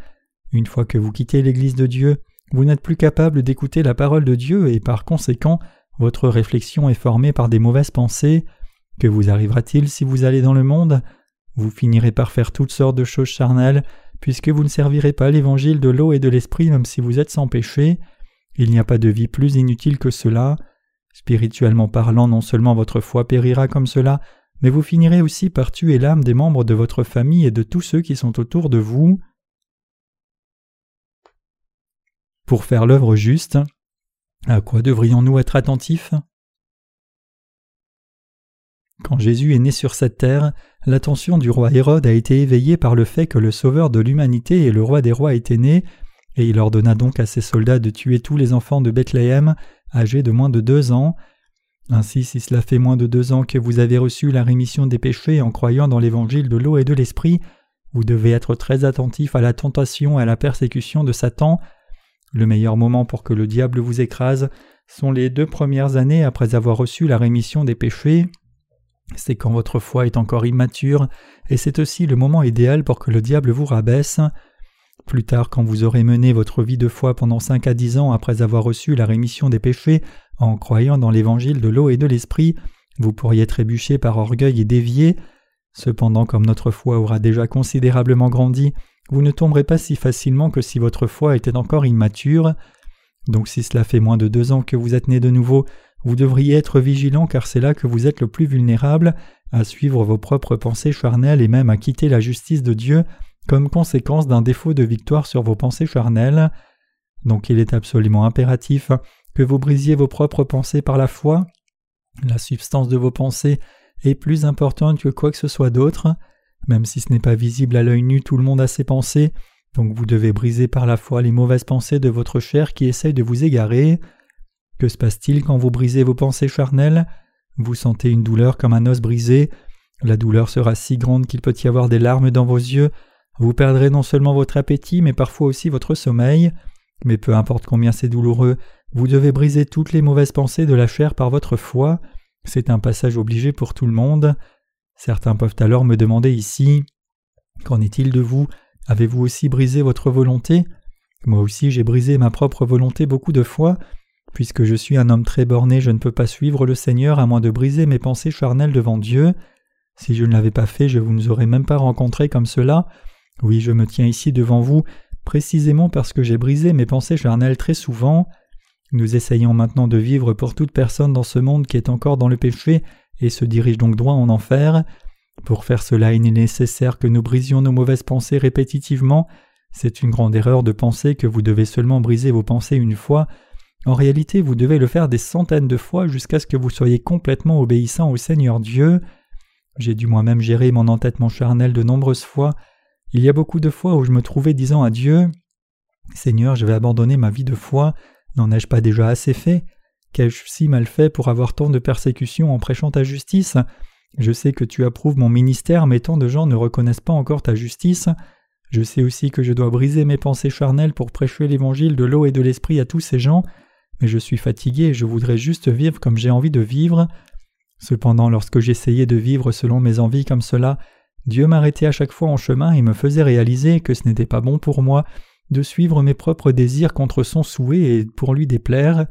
Une fois que vous quittez l'Église de Dieu, vous n'êtes plus capable d'écouter la parole de Dieu et par conséquent, votre réflexion est formée par des mauvaises pensées. Que vous arrivera-t-il si vous allez dans le monde? Vous finirez par faire toutes sortes de choses charnelles, puisque vous ne servirez pas l'évangile de l'eau et de l'esprit même si vous êtes sans péché. Il n'y a pas de vie plus inutile que cela. Spirituellement parlant, non seulement votre foi périra comme cela, mais vous finirez aussi par tuer l'âme des membres de votre famille et de tous ceux qui sont autour de vous. Pour faire l'œuvre juste, à quoi devrions-nous être attentifs? Quand Jésus est né sur cette terre, l'attention du roi Hérode a été éveillée par le fait que le Sauveur de l'humanité et le roi des rois étaient nés, et il ordonna donc à ses soldats de tuer tous les enfants de Bethléem âgés de moins de deux ans. Ainsi, si cela fait moins de deux ans que vous avez reçu la rémission des péchés en croyant dans l'évangile de l'eau et de l'esprit, vous devez être très attentif à la tentation et à la persécution de Satan. Le meilleur moment pour que le diable vous écrase sont les deux premières années après avoir reçu la rémission des péchés. C'est quand votre foi est encore immature, et c'est aussi le moment idéal pour que le diable vous rabaisse. Plus tard, quand vous aurez mené votre vie de foi pendant cinq à dix ans après avoir reçu la rémission des péchés en croyant dans l'évangile de l'eau et de l'esprit, vous pourriez trébucher par orgueil et dévier. Cependant, comme notre foi aura déjà considérablement grandi, vous ne tomberez pas si facilement que si votre foi était encore immature. Donc si cela fait moins de deux ans que vous êtes né de nouveau, vous devriez être vigilant car c'est là que vous êtes le plus vulnérable à suivre vos propres pensées charnelles et même à quitter la justice de Dieu comme conséquence d'un défaut de victoire sur vos pensées charnelles. Donc il est absolument impératif que vous brisiez vos propres pensées par la foi. La substance de vos pensées est plus importante que quoi que ce soit d'autre. Même si ce n'est pas visible à l'œil nu, tout le monde a ses pensées, donc vous devez briser par la foi les mauvaises pensées de votre chair qui essayent de vous égarer. Que se passe-t-il quand vous brisez vos pensées charnelles? Vous sentez une douleur comme un os brisé. La douleur sera si grande qu'il peut y avoir des larmes dans vos yeux. Vous perdrez non seulement votre appétit, mais parfois aussi votre sommeil. Mais peu importe combien c'est douloureux, vous devez briser toutes les mauvaises pensées de la chair par votre foi. C'est un passage obligé pour tout le monde. Certains peuvent alors me demander ici Qu'en est-il de vous? Avez-vous aussi brisé votre volonté? Moi aussi j'ai brisé ma propre volonté beaucoup de fois. Puisque je suis un homme très borné, je ne peux pas suivre le Seigneur à moins de briser mes pensées charnelles devant Dieu. Si je ne l'avais pas fait, je ne vous aurais même pas rencontré comme cela. Oui, je me tiens ici devant vous, précisément parce que j'ai brisé mes pensées charnelles très souvent. Nous essayons maintenant de vivre pour toute personne dans ce monde qui est encore dans le péché et se dirige donc droit en enfer. Pour faire cela, il est nécessaire que nous brisions nos mauvaises pensées répétitivement. C'est une grande erreur de penser que vous devez seulement briser vos pensées une fois. En réalité, vous devez le faire des centaines de fois jusqu'à ce que vous soyez complètement obéissant au Seigneur Dieu. J'ai dû moi-même gérer mon entêtement charnel de nombreuses fois. Il y a beaucoup de fois où je me trouvais disant à Dieu Seigneur, je vais abandonner ma vie de foi, N'en ai-je pas déjà assez fait? Qu'ai-je si mal fait pour avoir tant de persécutions en prêchant ta justice? Je sais que tu approuves mon ministère, mais tant de gens ne reconnaissent pas encore ta justice. Je sais aussi que je dois briser mes pensées charnelles pour prêcher l'évangile de l'eau et de l'esprit à tous ces gens, mais je suis fatigué et je voudrais juste vivre comme j'ai envie de vivre. Cependant, lorsque j'essayais de vivre selon mes envies comme cela, Dieu m'arrêtait à chaque fois en chemin et me faisait réaliser que ce n'était pas bon pour moi de suivre mes propres désirs contre son souhait et pour lui déplaire.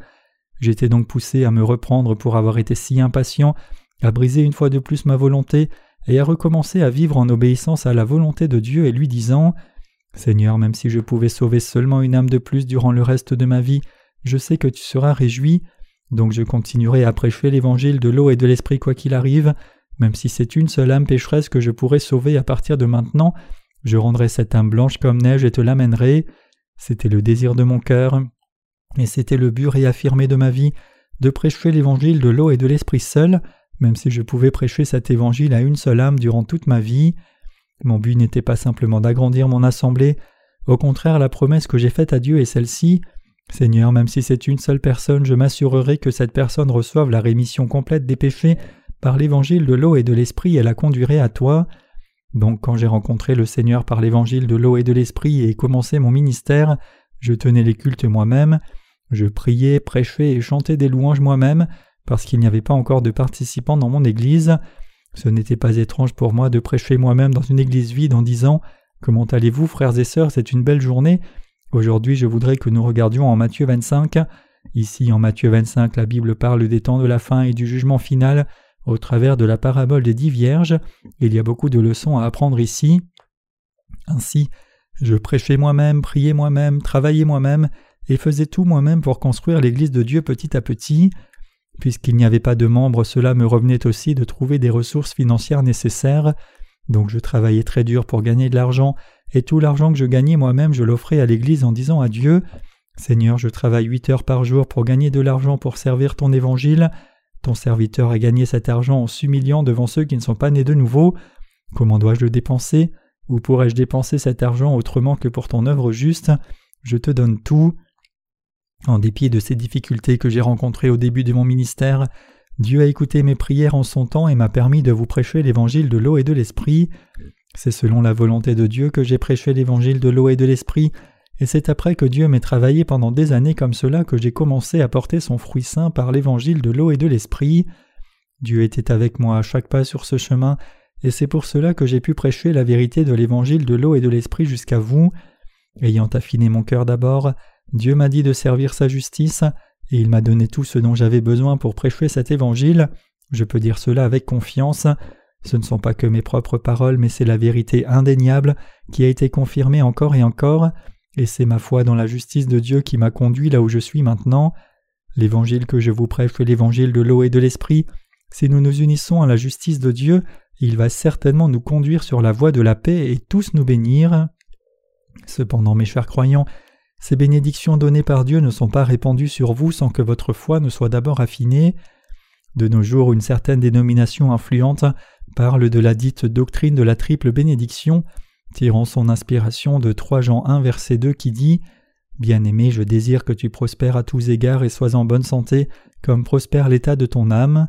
J'étais donc poussé à me reprendre pour avoir été si impatient, à briser une fois de plus ma volonté, et à recommencer à vivre en obéissance à la volonté de Dieu et lui disant Seigneur, même si je pouvais sauver seulement une âme de plus durant le reste de ma vie, je sais que tu seras réjoui, donc je continuerai à prêcher l'évangile de l'eau et de l'esprit quoi qu'il arrive, même si c'est une seule âme pécheresse que je pourrais sauver à partir de maintenant, je rendrai cette âme blanche comme neige et te l'amènerai. C'était le désir de mon cœur, et c'était le but réaffirmé de ma vie, de prêcher l'évangile de l'eau et de l'esprit seul, même si je pouvais prêcher cet évangile à une seule âme durant toute ma vie. Mon but n'était pas simplement d'agrandir mon assemblée, au contraire la promesse que j'ai faite à Dieu est celle-ci. Seigneur, même si c'est une seule personne, je m'assurerai que cette personne reçoive la rémission complète des péchés par l'évangile de l'eau et de l'esprit et la conduirai à toi. Donc quand j'ai rencontré le Seigneur par l'évangile de l'eau et de l'esprit et commencé mon ministère, je tenais les cultes moi-même, je priais, prêchais et chantais des louanges moi-même, parce qu'il n'y avait pas encore de participants dans mon église. Ce n'était pas étrange pour moi de prêcher moi-même dans une église vide en disant Comment allez-vous, frères et sœurs, c'est une belle journée. Aujourd'hui, je voudrais que nous regardions en Matthieu 25. Ici, en Matthieu 25, la Bible parle des temps de la fin et du jugement final, au travers de la parabole des dix vierges, il y a beaucoup de leçons à apprendre ici. Ainsi, je prêchais moi-même, priais moi-même, travaillais moi-même, et faisais tout moi-même pour construire l'Église de Dieu petit à petit. Puisqu'il n'y avait pas de membres, cela me revenait aussi de trouver des ressources financières nécessaires, donc je travaillais très dur pour gagner de l'argent, et tout l'argent que je gagnais moi-même je l'offrais à l'Église en disant à Dieu Seigneur, je travaille huit heures par jour pour gagner de l'argent pour servir ton évangile, ton serviteur a gagné cet argent en s'humiliant devant ceux qui ne sont pas nés de nouveau. Comment dois-je le dépenser? Ou pourrais-je dépenser cet argent autrement que pour ton œuvre juste? Je te donne tout. En dépit de ces difficultés que j'ai rencontrées au début de mon ministère, Dieu a écouté mes prières en son temps et m'a permis de vous prêcher l'évangile de l'eau et de l'esprit. C'est selon la volonté de Dieu que j'ai prêché l'évangile de l'eau et de l'esprit, et c'est après que Dieu m'ait travaillé pendant des années comme cela que j'ai commencé à porter son fruit saint par l'évangile de l'eau et de l'esprit. Dieu était avec moi à chaque pas sur ce chemin, et c'est pour cela que j'ai pu prêcher la vérité de l'évangile de l'eau et de l'esprit jusqu'à vous. Ayant affiné mon cœur d'abord, Dieu m'a dit de servir sa justice, et il m'a donné tout ce dont j'avais besoin pour prêcher cet évangile. Je peux dire cela avec confiance. Ce ne sont pas que mes propres paroles, mais c'est la vérité indéniable qui a été confirmée encore et encore, et c'est ma foi dans la justice de Dieu qui m'a conduit là où je suis maintenant. L'évangile que je vous prêche est l'évangile de l'eau et de l'esprit. Si nous nous unissons à la justice de Dieu, il va certainement nous conduire sur la voie de la paix et tous nous bénir. Cependant, mes chers croyants, ces bénédictions données par Dieu ne sont pas répandues sur vous sans que votre foi ne soit d'abord affinée. De nos jours, une certaine dénomination influente parle de la dite doctrine de la triple bénédiction, tirant son inspiration de 3 Jean 1 verset 2 qui dit Bien-aimé, je désire que tu prospères à tous égards et sois en bonne santé, comme prospère l'état de ton âme.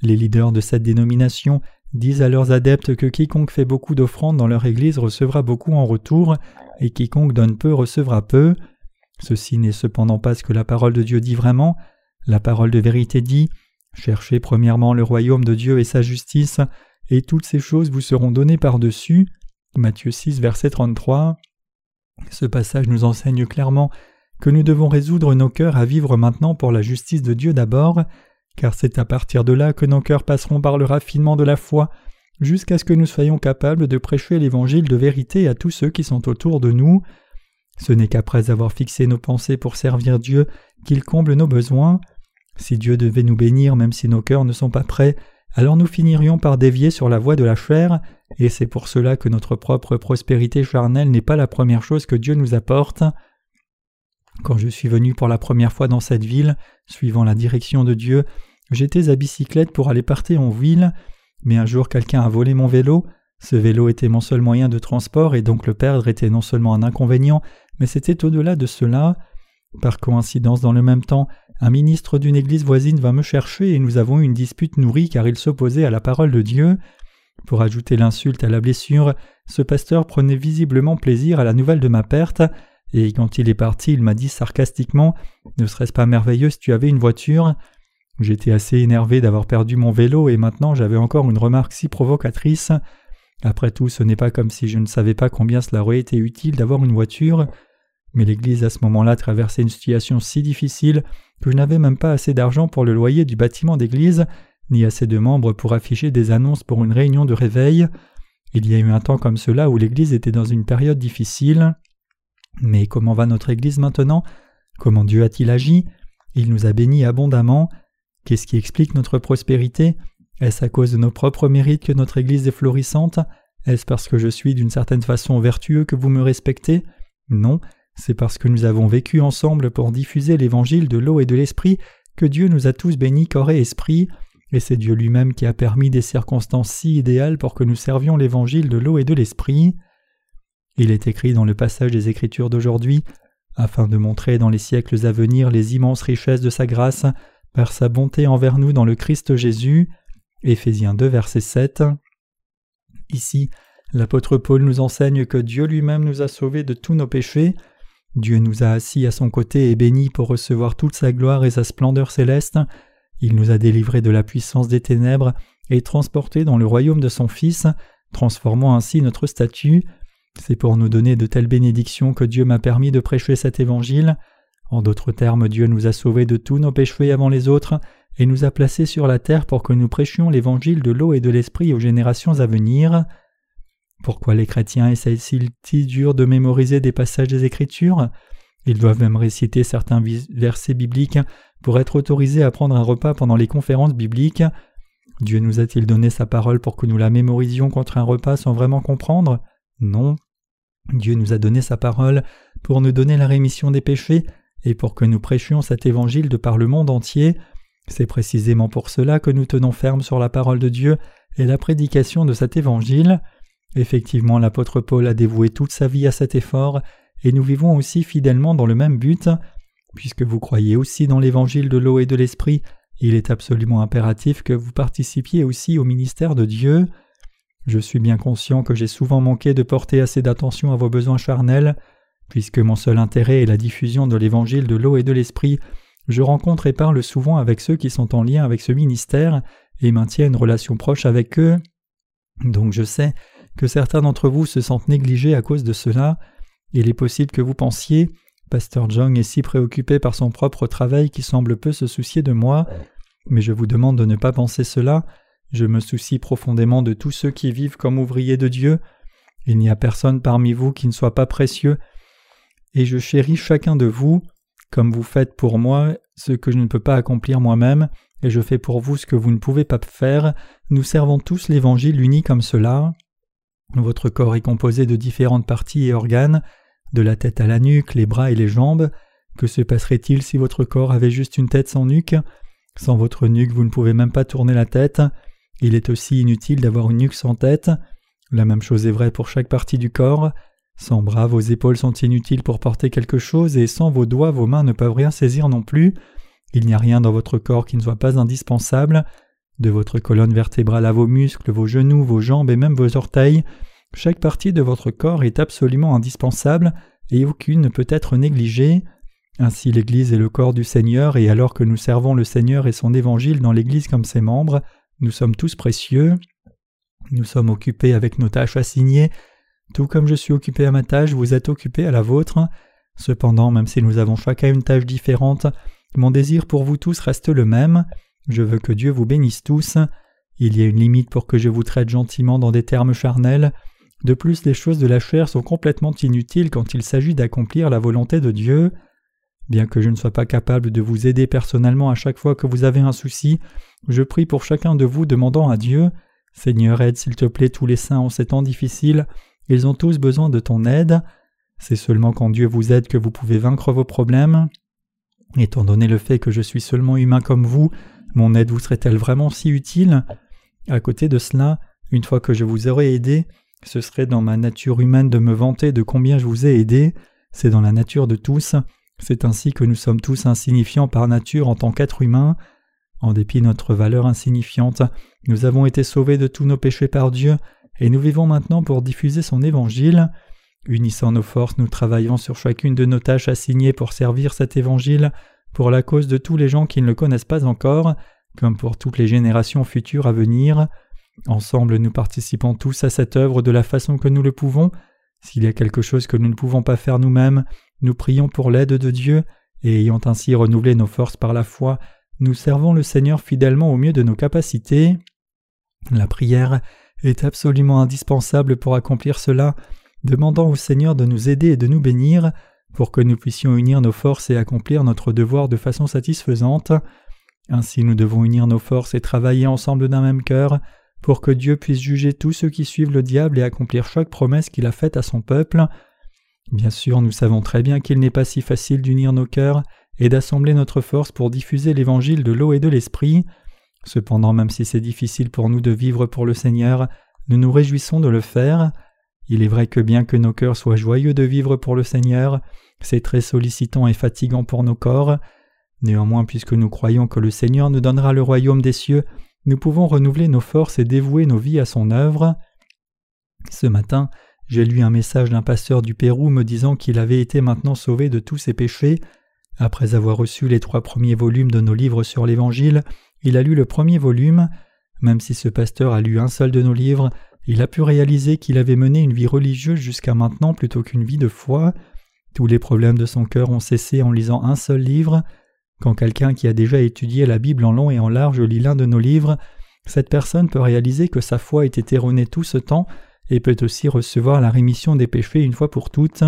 Les leaders de cette dénomination disent à leurs adeptes que quiconque fait beaucoup d'offrandes dans leur Église recevra beaucoup en retour, et quiconque donne peu recevra peu. Ceci n'est cependant pas ce que la parole de Dieu dit vraiment. La parole de vérité dit Cherchez premièrement le royaume de Dieu et sa justice, et toutes ces choses vous seront données par-dessus. Matthieu 6, verset 33. Ce passage nous enseigne clairement que nous devons résoudre nos cœurs à vivre maintenant pour la justice de Dieu d'abord, car c'est à partir de là que nos cœurs passeront par le raffinement de la foi, jusqu'à ce que nous soyons capables de prêcher l'évangile de vérité à tous ceux qui sont autour de nous. Ce n'est qu'après avoir fixé nos pensées pour servir Dieu qu'il comble nos besoins. Si Dieu devait nous bénir même si nos cœurs ne sont pas prêts, alors nous finirions par dévier sur la voie de la chair, et c'est pour cela que notre propre prospérité charnelle n'est pas la première chose que Dieu nous apporte. Quand je suis venu pour la première fois dans cette ville, suivant la direction de Dieu, j'étais à bicyclette pour aller partir en ville, mais un jour quelqu'un a volé mon vélo. Ce vélo était mon seul moyen de transport et donc le perdre était non seulement un inconvénient, mais c'était au-delà de cela. Par coïncidence, dans le même temps, un ministre d'une église voisine va me chercher et nous avons eu une dispute nourrie car il s'opposait à la parole de Dieu. Pour ajouter l'insulte à la blessure, ce pasteur prenait visiblement plaisir à la nouvelle de ma perte, et quand il est parti, il m'a dit sarcastiquement Ne serait-ce pas merveilleux si tu avais une voiture? J'étais assez énervé d'avoir perdu mon vélo et maintenant j'avais encore une remarque si provocatrice. Après tout, ce n'est pas comme si je ne savais pas combien cela aurait été utile d'avoir une voiture. Mais l'Église à ce moment-là traversait une situation si difficile que je n'avais même pas assez d'argent pour le loyer du bâtiment d'église, ni assez de membres pour afficher des annonces pour une réunion de réveil. Il y a eu un temps comme cela où l'Église était dans une période difficile. Mais comment va notre Église maintenant? Comment Dieu a-t-il agi? Il nous a bénis abondamment. Qu'est-ce qui explique notre prospérité? Est-ce à cause de nos propres mérites que notre Église est florissante? Est-ce parce que je suis d'une certaine façon vertueux que vous me respectez? Non, c'est parce que nous avons vécu ensemble pour diffuser l'évangile de l'eau et de l'esprit que Dieu nous a tous bénis corps et esprit, et c'est Dieu lui-même qui a permis des circonstances si idéales pour que nous servions l'évangile de l'eau et de l'esprit. Il est écrit dans le passage des Écritures d'aujourd'hui, afin de montrer dans les siècles à venir les immenses richesses de sa grâce, par sa bonté envers nous dans le Christ Jésus. Éphésiens 2, verset 7. Ici, l'apôtre Paul nous enseigne que Dieu lui-même nous a sauvés de tous nos péchés. Dieu nous a assis à son côté et bénis pour recevoir toute sa gloire et sa splendeur céleste. Il nous a délivrés de la puissance des ténèbres et transportés dans le royaume de son Fils, transformant ainsi notre statut. C'est pour nous donner de telles bénédictions que Dieu m'a permis de prêcher cet évangile. En d'autres termes, Dieu nous a sauvés de tous nos péchés avant les autres et nous a placés sur la terre pour que nous prêchions l'évangile de l'eau et de l'esprit aux générations à venir. Pourquoi les chrétiens essayent-ils si dur de mémoriser des passages des Écritures? Ils doivent même réciter certains versets bibliques pour être autorisés à prendre un repas pendant les conférences bibliques. Dieu nous a-t-il donné sa parole pour que nous la mémorisions contre un repas sans vraiment comprendre? Non. Dieu nous a donné sa parole pour nous donner la rémission des péchés et pour que nous prêchions cet évangile de par le monde entier. C'est précisément pour cela que nous tenons ferme sur la parole de Dieu et la prédication de cet évangile. Effectivement, l'apôtre Paul a dévoué toute sa vie à cet effort, et nous vivons aussi fidèlement dans le même but. Puisque vous croyez aussi dans l'évangile de l'eau et de l'esprit, il est absolument impératif que vous participiez aussi au ministère de Dieu. Je suis bien conscient que j'ai souvent manqué de porter assez d'attention à vos besoins charnels. Puisque mon seul intérêt est la diffusion de l'évangile de l'eau et de l'esprit, je rencontre et parle souvent avec ceux qui sont en lien avec ce ministère et maintiens une relation proche avec eux. Donc je sais que certains d'entre vous se sentent négligés à cause de cela. Il est possible que vous pensiez Pasteur Jong est si préoccupé par son propre travail qu'il semble peu se soucier de moi, mais je vous demande de ne pas penser cela. Je me soucie profondément de tous ceux qui vivent comme ouvriers de Dieu. Il n'y a personne parmi vous qui ne soit pas précieux, et je chéris chacun de vous, comme vous faites pour moi ce que je ne peux pas accomplir moi-même, et je fais pour vous ce que vous ne pouvez pas faire. Nous servons tous l'Évangile uni comme cela. Votre corps est composé de différentes parties et organes, de la tête à la nuque, les bras et les jambes. Que se passerait-il si votre corps avait juste une tête sans nuque? Sans votre nuque, vous ne pouvez même pas tourner la tête. Il est aussi inutile d'avoir une nuque sans tête. La même chose est vraie pour chaque partie du corps. Sans bras, vos épaules sont inutiles pour porter quelque chose, et sans vos doigts, vos mains ne peuvent rien saisir non plus. Il n'y a rien dans votre corps qui ne soit pas indispensable. De votre colonne vertébrale à vos muscles, vos genoux, vos jambes et même vos orteils, chaque partie de votre corps est absolument indispensable et aucune ne peut être négligée. Ainsi l'Église est le corps du Seigneur et alors que nous servons le Seigneur et son évangile dans l'Église comme ses membres, nous sommes tous précieux. Nous sommes occupés avec nos tâches assignées. Tout comme je suis occupé à ma tâche, vous êtes occupé à la vôtre. Cependant, même si nous avons chacun une tâche différente, mon désir pour vous tous reste le même. Je veux que Dieu vous bénisse tous. Il y a une limite pour que je vous traite gentiment dans des termes charnels. De plus, les choses de la chair sont complètement inutiles quand il s'agit d'accomplir la volonté de Dieu. Bien que je ne sois pas capable de vous aider personnellement à chaque fois que vous avez un souci, je prie pour chacun de vous demandant à Dieu Seigneur, aide s'il te plaît tous les saints en ces temps difficiles, ils ont tous besoin de ton aide. C'est seulement quand Dieu vous aide que vous pouvez vaincre vos problèmes. Étant donné le fait que je suis seulement humain comme vous, mon aide vous serait-elle vraiment si utile? À côté de cela, une fois que je vous aurai aidé, ce serait dans ma nature humaine de me vanter de combien je vous ai aidé, c'est dans la nature de tous, c'est ainsi que nous sommes tous insignifiants par nature en tant qu'êtres humains. En dépit de notre valeur insignifiante, nous avons été sauvés de tous nos péchés par Dieu, et nous vivons maintenant pour diffuser son évangile. Unissant nos forces, nous travaillons sur chacune de nos tâches assignées pour servir cet évangile, pour la cause de tous les gens qui ne le connaissent pas encore, comme pour toutes les générations futures à venir. Ensemble, nous participons tous à cette œuvre de la façon que nous le pouvons. S'il y a quelque chose que nous ne pouvons pas faire nous-mêmes, nous prions pour l'aide de Dieu, et ayant ainsi renouvelé nos forces par la foi, nous servons le Seigneur fidèlement au mieux de nos capacités. La prière est absolument indispensable pour accomplir cela, demandant au Seigneur de nous aider et de nous bénir, pour que nous puissions unir nos forces et accomplir notre devoir de façon satisfaisante. Ainsi nous devons unir nos forces et travailler ensemble d'un même cœur, pour que Dieu puisse juger tous ceux qui suivent le diable et accomplir chaque promesse qu'il a faite à son peuple. Bien sûr, nous savons très bien qu'il n'est pas si facile d'unir nos cœurs et d'assembler notre force pour diffuser l'évangile de l'eau et de l'esprit. Cependant, même si c'est difficile pour nous de vivre pour le Seigneur, nous nous réjouissons de le faire. Il est vrai que bien que nos cœurs soient joyeux de vivre pour le Seigneur, c'est très sollicitant et fatigant pour nos corps. Néanmoins, puisque nous croyons que le Seigneur nous donnera le royaume des cieux, nous pouvons renouveler nos forces et dévouer nos vies à son œuvre. Ce matin, j'ai lu un message d'un pasteur du Pérou me disant qu'il avait été maintenant sauvé de tous ses péchés. Après avoir reçu les trois premiers volumes de nos livres sur l'Évangile, il a lu le premier volume. Même si ce pasteur a lu un seul de nos livres, il a pu réaliser qu'il avait mené une vie religieuse jusqu'à maintenant plutôt qu'une vie de foi. Tous les problèmes de son cœur ont cessé en lisant un seul livre. Quand quelqu'un qui a déjà étudié la Bible en long et en large lit l'un de nos livres, cette personne peut réaliser que sa foi été erronée tout ce temps et peut aussi recevoir la rémission des péchés une fois pour toutes.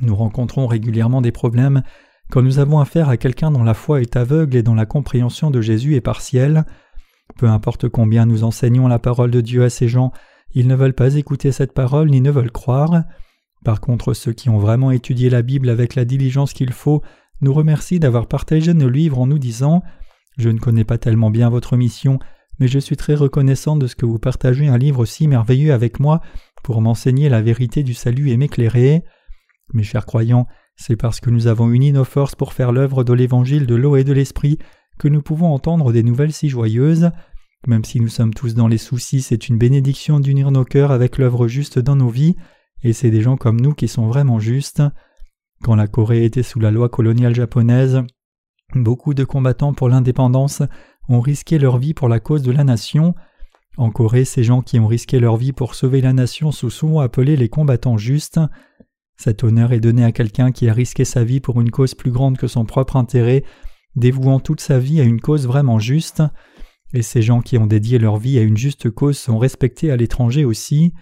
Nous rencontrons régulièrement des problèmes quand nous avons affaire à quelqu'un dont la foi est aveugle et dont la compréhension de Jésus est partielle. Peu importe combien nous enseignons la parole de Dieu à ces gens, ils ne veulent pas écouter cette parole ni ne veulent croire. Par contre, ceux qui ont vraiment étudié la Bible avec la diligence qu'il faut nous remercient d'avoir partagé nos livres en nous disant Je ne connais pas tellement bien votre mission, mais je suis très reconnaissant de ce que vous partagez un livre si merveilleux avec moi pour m'enseigner la vérité du salut et m'éclairer. Mes chers croyants, c'est parce que nous avons uni nos forces pour faire l'œuvre de l'évangile de l'eau et de l'esprit que nous pouvons entendre des nouvelles si joyeuses. Même si nous sommes tous dans les soucis, c'est une bénédiction d'unir nos cœurs avec l'œuvre juste dans nos vies, et c'est des gens comme nous qui sont vraiment justes. Quand la Corée était sous la loi coloniale japonaise, beaucoup de combattants pour l'indépendance ont risqué leur vie pour la cause de la nation. En Corée, ces gens qui ont risqué leur vie pour sauver la nation sont souvent appelés les combattants justes. Cet honneur est donné à quelqu'un qui a risqué sa vie pour une cause plus grande que son propre intérêt, dévouant toute sa vie à une cause vraiment juste, et ces gens qui ont dédié leur vie à une juste cause sont respectés à l'étranger aussi.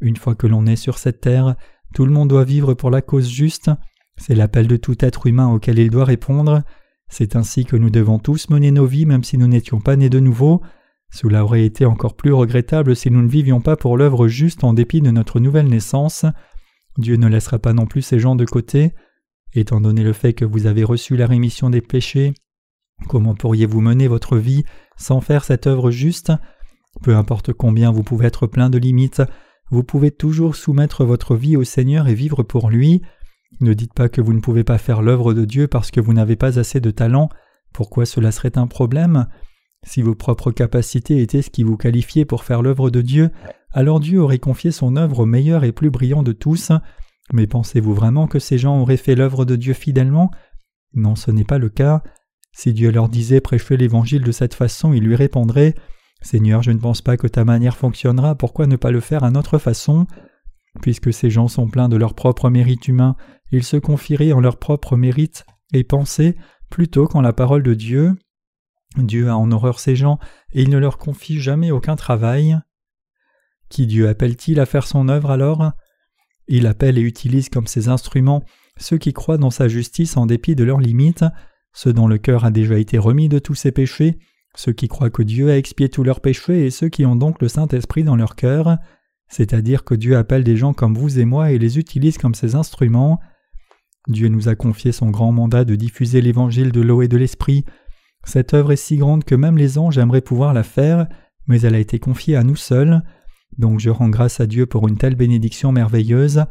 Une fois que l'on est sur cette terre, tout le monde doit vivre pour la cause juste, c'est l'appel de tout être humain auquel il doit répondre, c'est ainsi que nous devons tous mener nos vies même si nous n'étions pas nés de nouveau. Cela aurait été encore plus regrettable si nous ne vivions pas pour l'œuvre juste en dépit de notre nouvelle naissance. Dieu ne laissera pas non plus ces gens de côté. Étant donné le fait que vous avez reçu la rémission des péchés, comment pourriez-vous mener votre vie sans faire cette œuvre juste? Peu importe combien vous pouvez être plein de limites, vous pouvez toujours soumettre votre vie au Seigneur et vivre pour lui. Ne dites pas que vous ne pouvez pas faire l'œuvre de Dieu parce que vous n'avez pas assez de talent. Pourquoi cela serait un problème? Si vos propres capacités étaient ce qui vous qualifiait pour faire l'œuvre de Dieu, alors Dieu aurait confié son œuvre au meilleur et plus brillant de tous. Mais pensez-vous vraiment que ces gens auraient fait l'œuvre de Dieu fidèlement? Non, ce n'est pas le cas. Si Dieu leur disait prêcher l'Évangile de cette façon, il lui répondrait Seigneur, je ne pense pas que ta manière fonctionnera, pourquoi ne pas le faire à notre façon? Puisque ces gens sont pleins de leur propre mérite humain, ils se confieraient en leur propre mérite et pensée plutôt qu'en la parole de Dieu. Dieu a en horreur ces gens et il ne leur confie jamais aucun travail. Qui Dieu appelle-t-il à faire son œuvre alors? Il appelle et utilise comme ses instruments ceux qui croient dans sa justice en dépit de leurs limites, ceux dont le cœur a déjà été remis de tous ses péchés, ceux qui croient que Dieu a expié tous leurs péchés et ceux qui ont donc le Saint-Esprit dans leur cœur, c'est-à-dire que Dieu appelle des gens comme vous et moi et les utilise comme ses instruments. Dieu nous a confié son grand mandat de diffuser l'évangile de l'eau et de l'esprit. Cette œuvre est si grande que même les anges aimeraient pouvoir la faire, mais elle a été confiée à nous seuls. Donc je rends grâce à Dieu pour une telle bénédiction merveilleuse.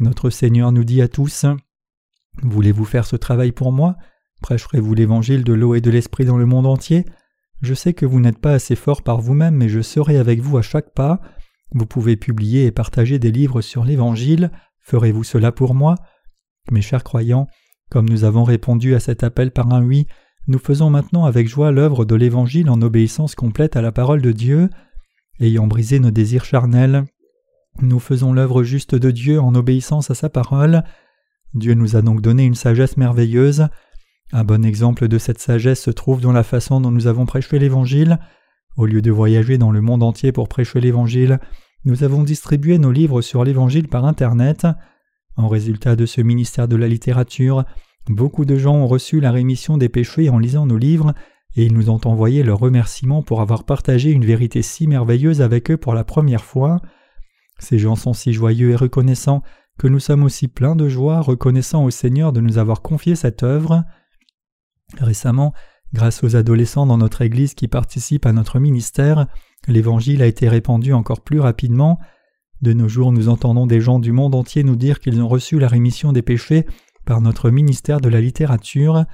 Notre Seigneur nous dit à tous Voulez-vous faire ce travail pour moi? Prêcherez-vous l'évangile de l'eau et de l'esprit dans le monde entier? Je sais que vous n'êtes pas assez fort par vous-même, mais je serai avec vous à chaque pas. Vous pouvez publier et partager des livres sur l'évangile. Ferez-vous cela pour moi? Mes chers croyants, comme nous avons répondu à cet appel par un oui, nous faisons maintenant avec joie l'œuvre de l'Évangile en obéissance complète à la parole de Dieu. Ayant brisé nos désirs charnels, nous faisons l'œuvre juste de Dieu en obéissance à sa parole. Dieu nous a donc donné une sagesse merveilleuse. Un bon exemple de cette sagesse se trouve dans la façon dont nous avons prêché l'Évangile. Au lieu de voyager dans le monde entier pour prêcher l'Évangile, nous avons distribué nos livres sur l'Évangile par Internet. En résultat de ce ministère de la littérature, beaucoup de gens ont reçu la rémission des péchés en lisant nos livres et ils nous ont envoyé leurs remerciements pour avoir partagé une vérité si merveilleuse avec eux pour la première fois. Ces gens sont si joyeux et reconnaissants que nous sommes aussi pleins de joie, reconnaissant au Seigneur de nous avoir confié cette œuvre. Récemment, grâce aux adolescents dans notre Église qui participent à notre ministère, l'Évangile a été répandu encore plus rapidement. De nos jours, nous entendons des gens du monde entier nous dire qu'ils ont reçu la rémission des péchés par notre ministère de la littérature.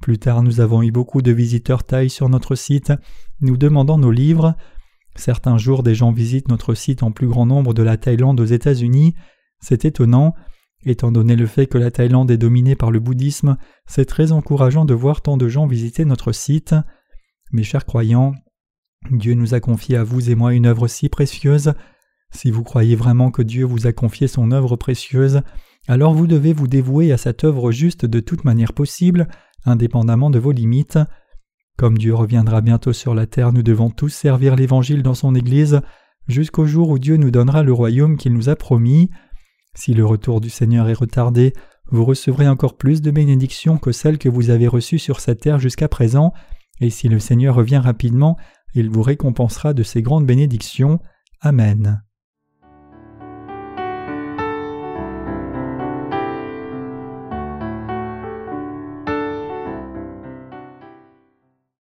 Plus tard, nous avons eu beaucoup de visiteurs thaïs sur notre site, nous demandant nos livres. Certains jours, des gens visitent notre site en plus grand nombre de la Thaïlande aux États-Unis. C'est étonnant. Étant donné le fait que la Thaïlande est dominée par le bouddhisme, c'est très encourageant de voir tant de gens visiter notre site. Mes chers croyants, Dieu nous a confié à vous et moi une œuvre si précieuse. Si vous croyez vraiment que Dieu vous a confié son œuvre précieuse, alors vous devez vous dévouer à cette œuvre juste de toute manière possible, indépendamment de vos limites. Comme Dieu reviendra bientôt sur la terre, nous devons tous servir l'Évangile dans son Église, jusqu'au jour où Dieu nous donnera le royaume qu'il nous a promis. Si le retour du Seigneur est retardé, vous recevrez encore plus de bénédictions que celles que vous avez reçues sur cette terre jusqu'à présent, et si le Seigneur revient rapidement, il vous récompensera de ces grandes bénédictions. Amen.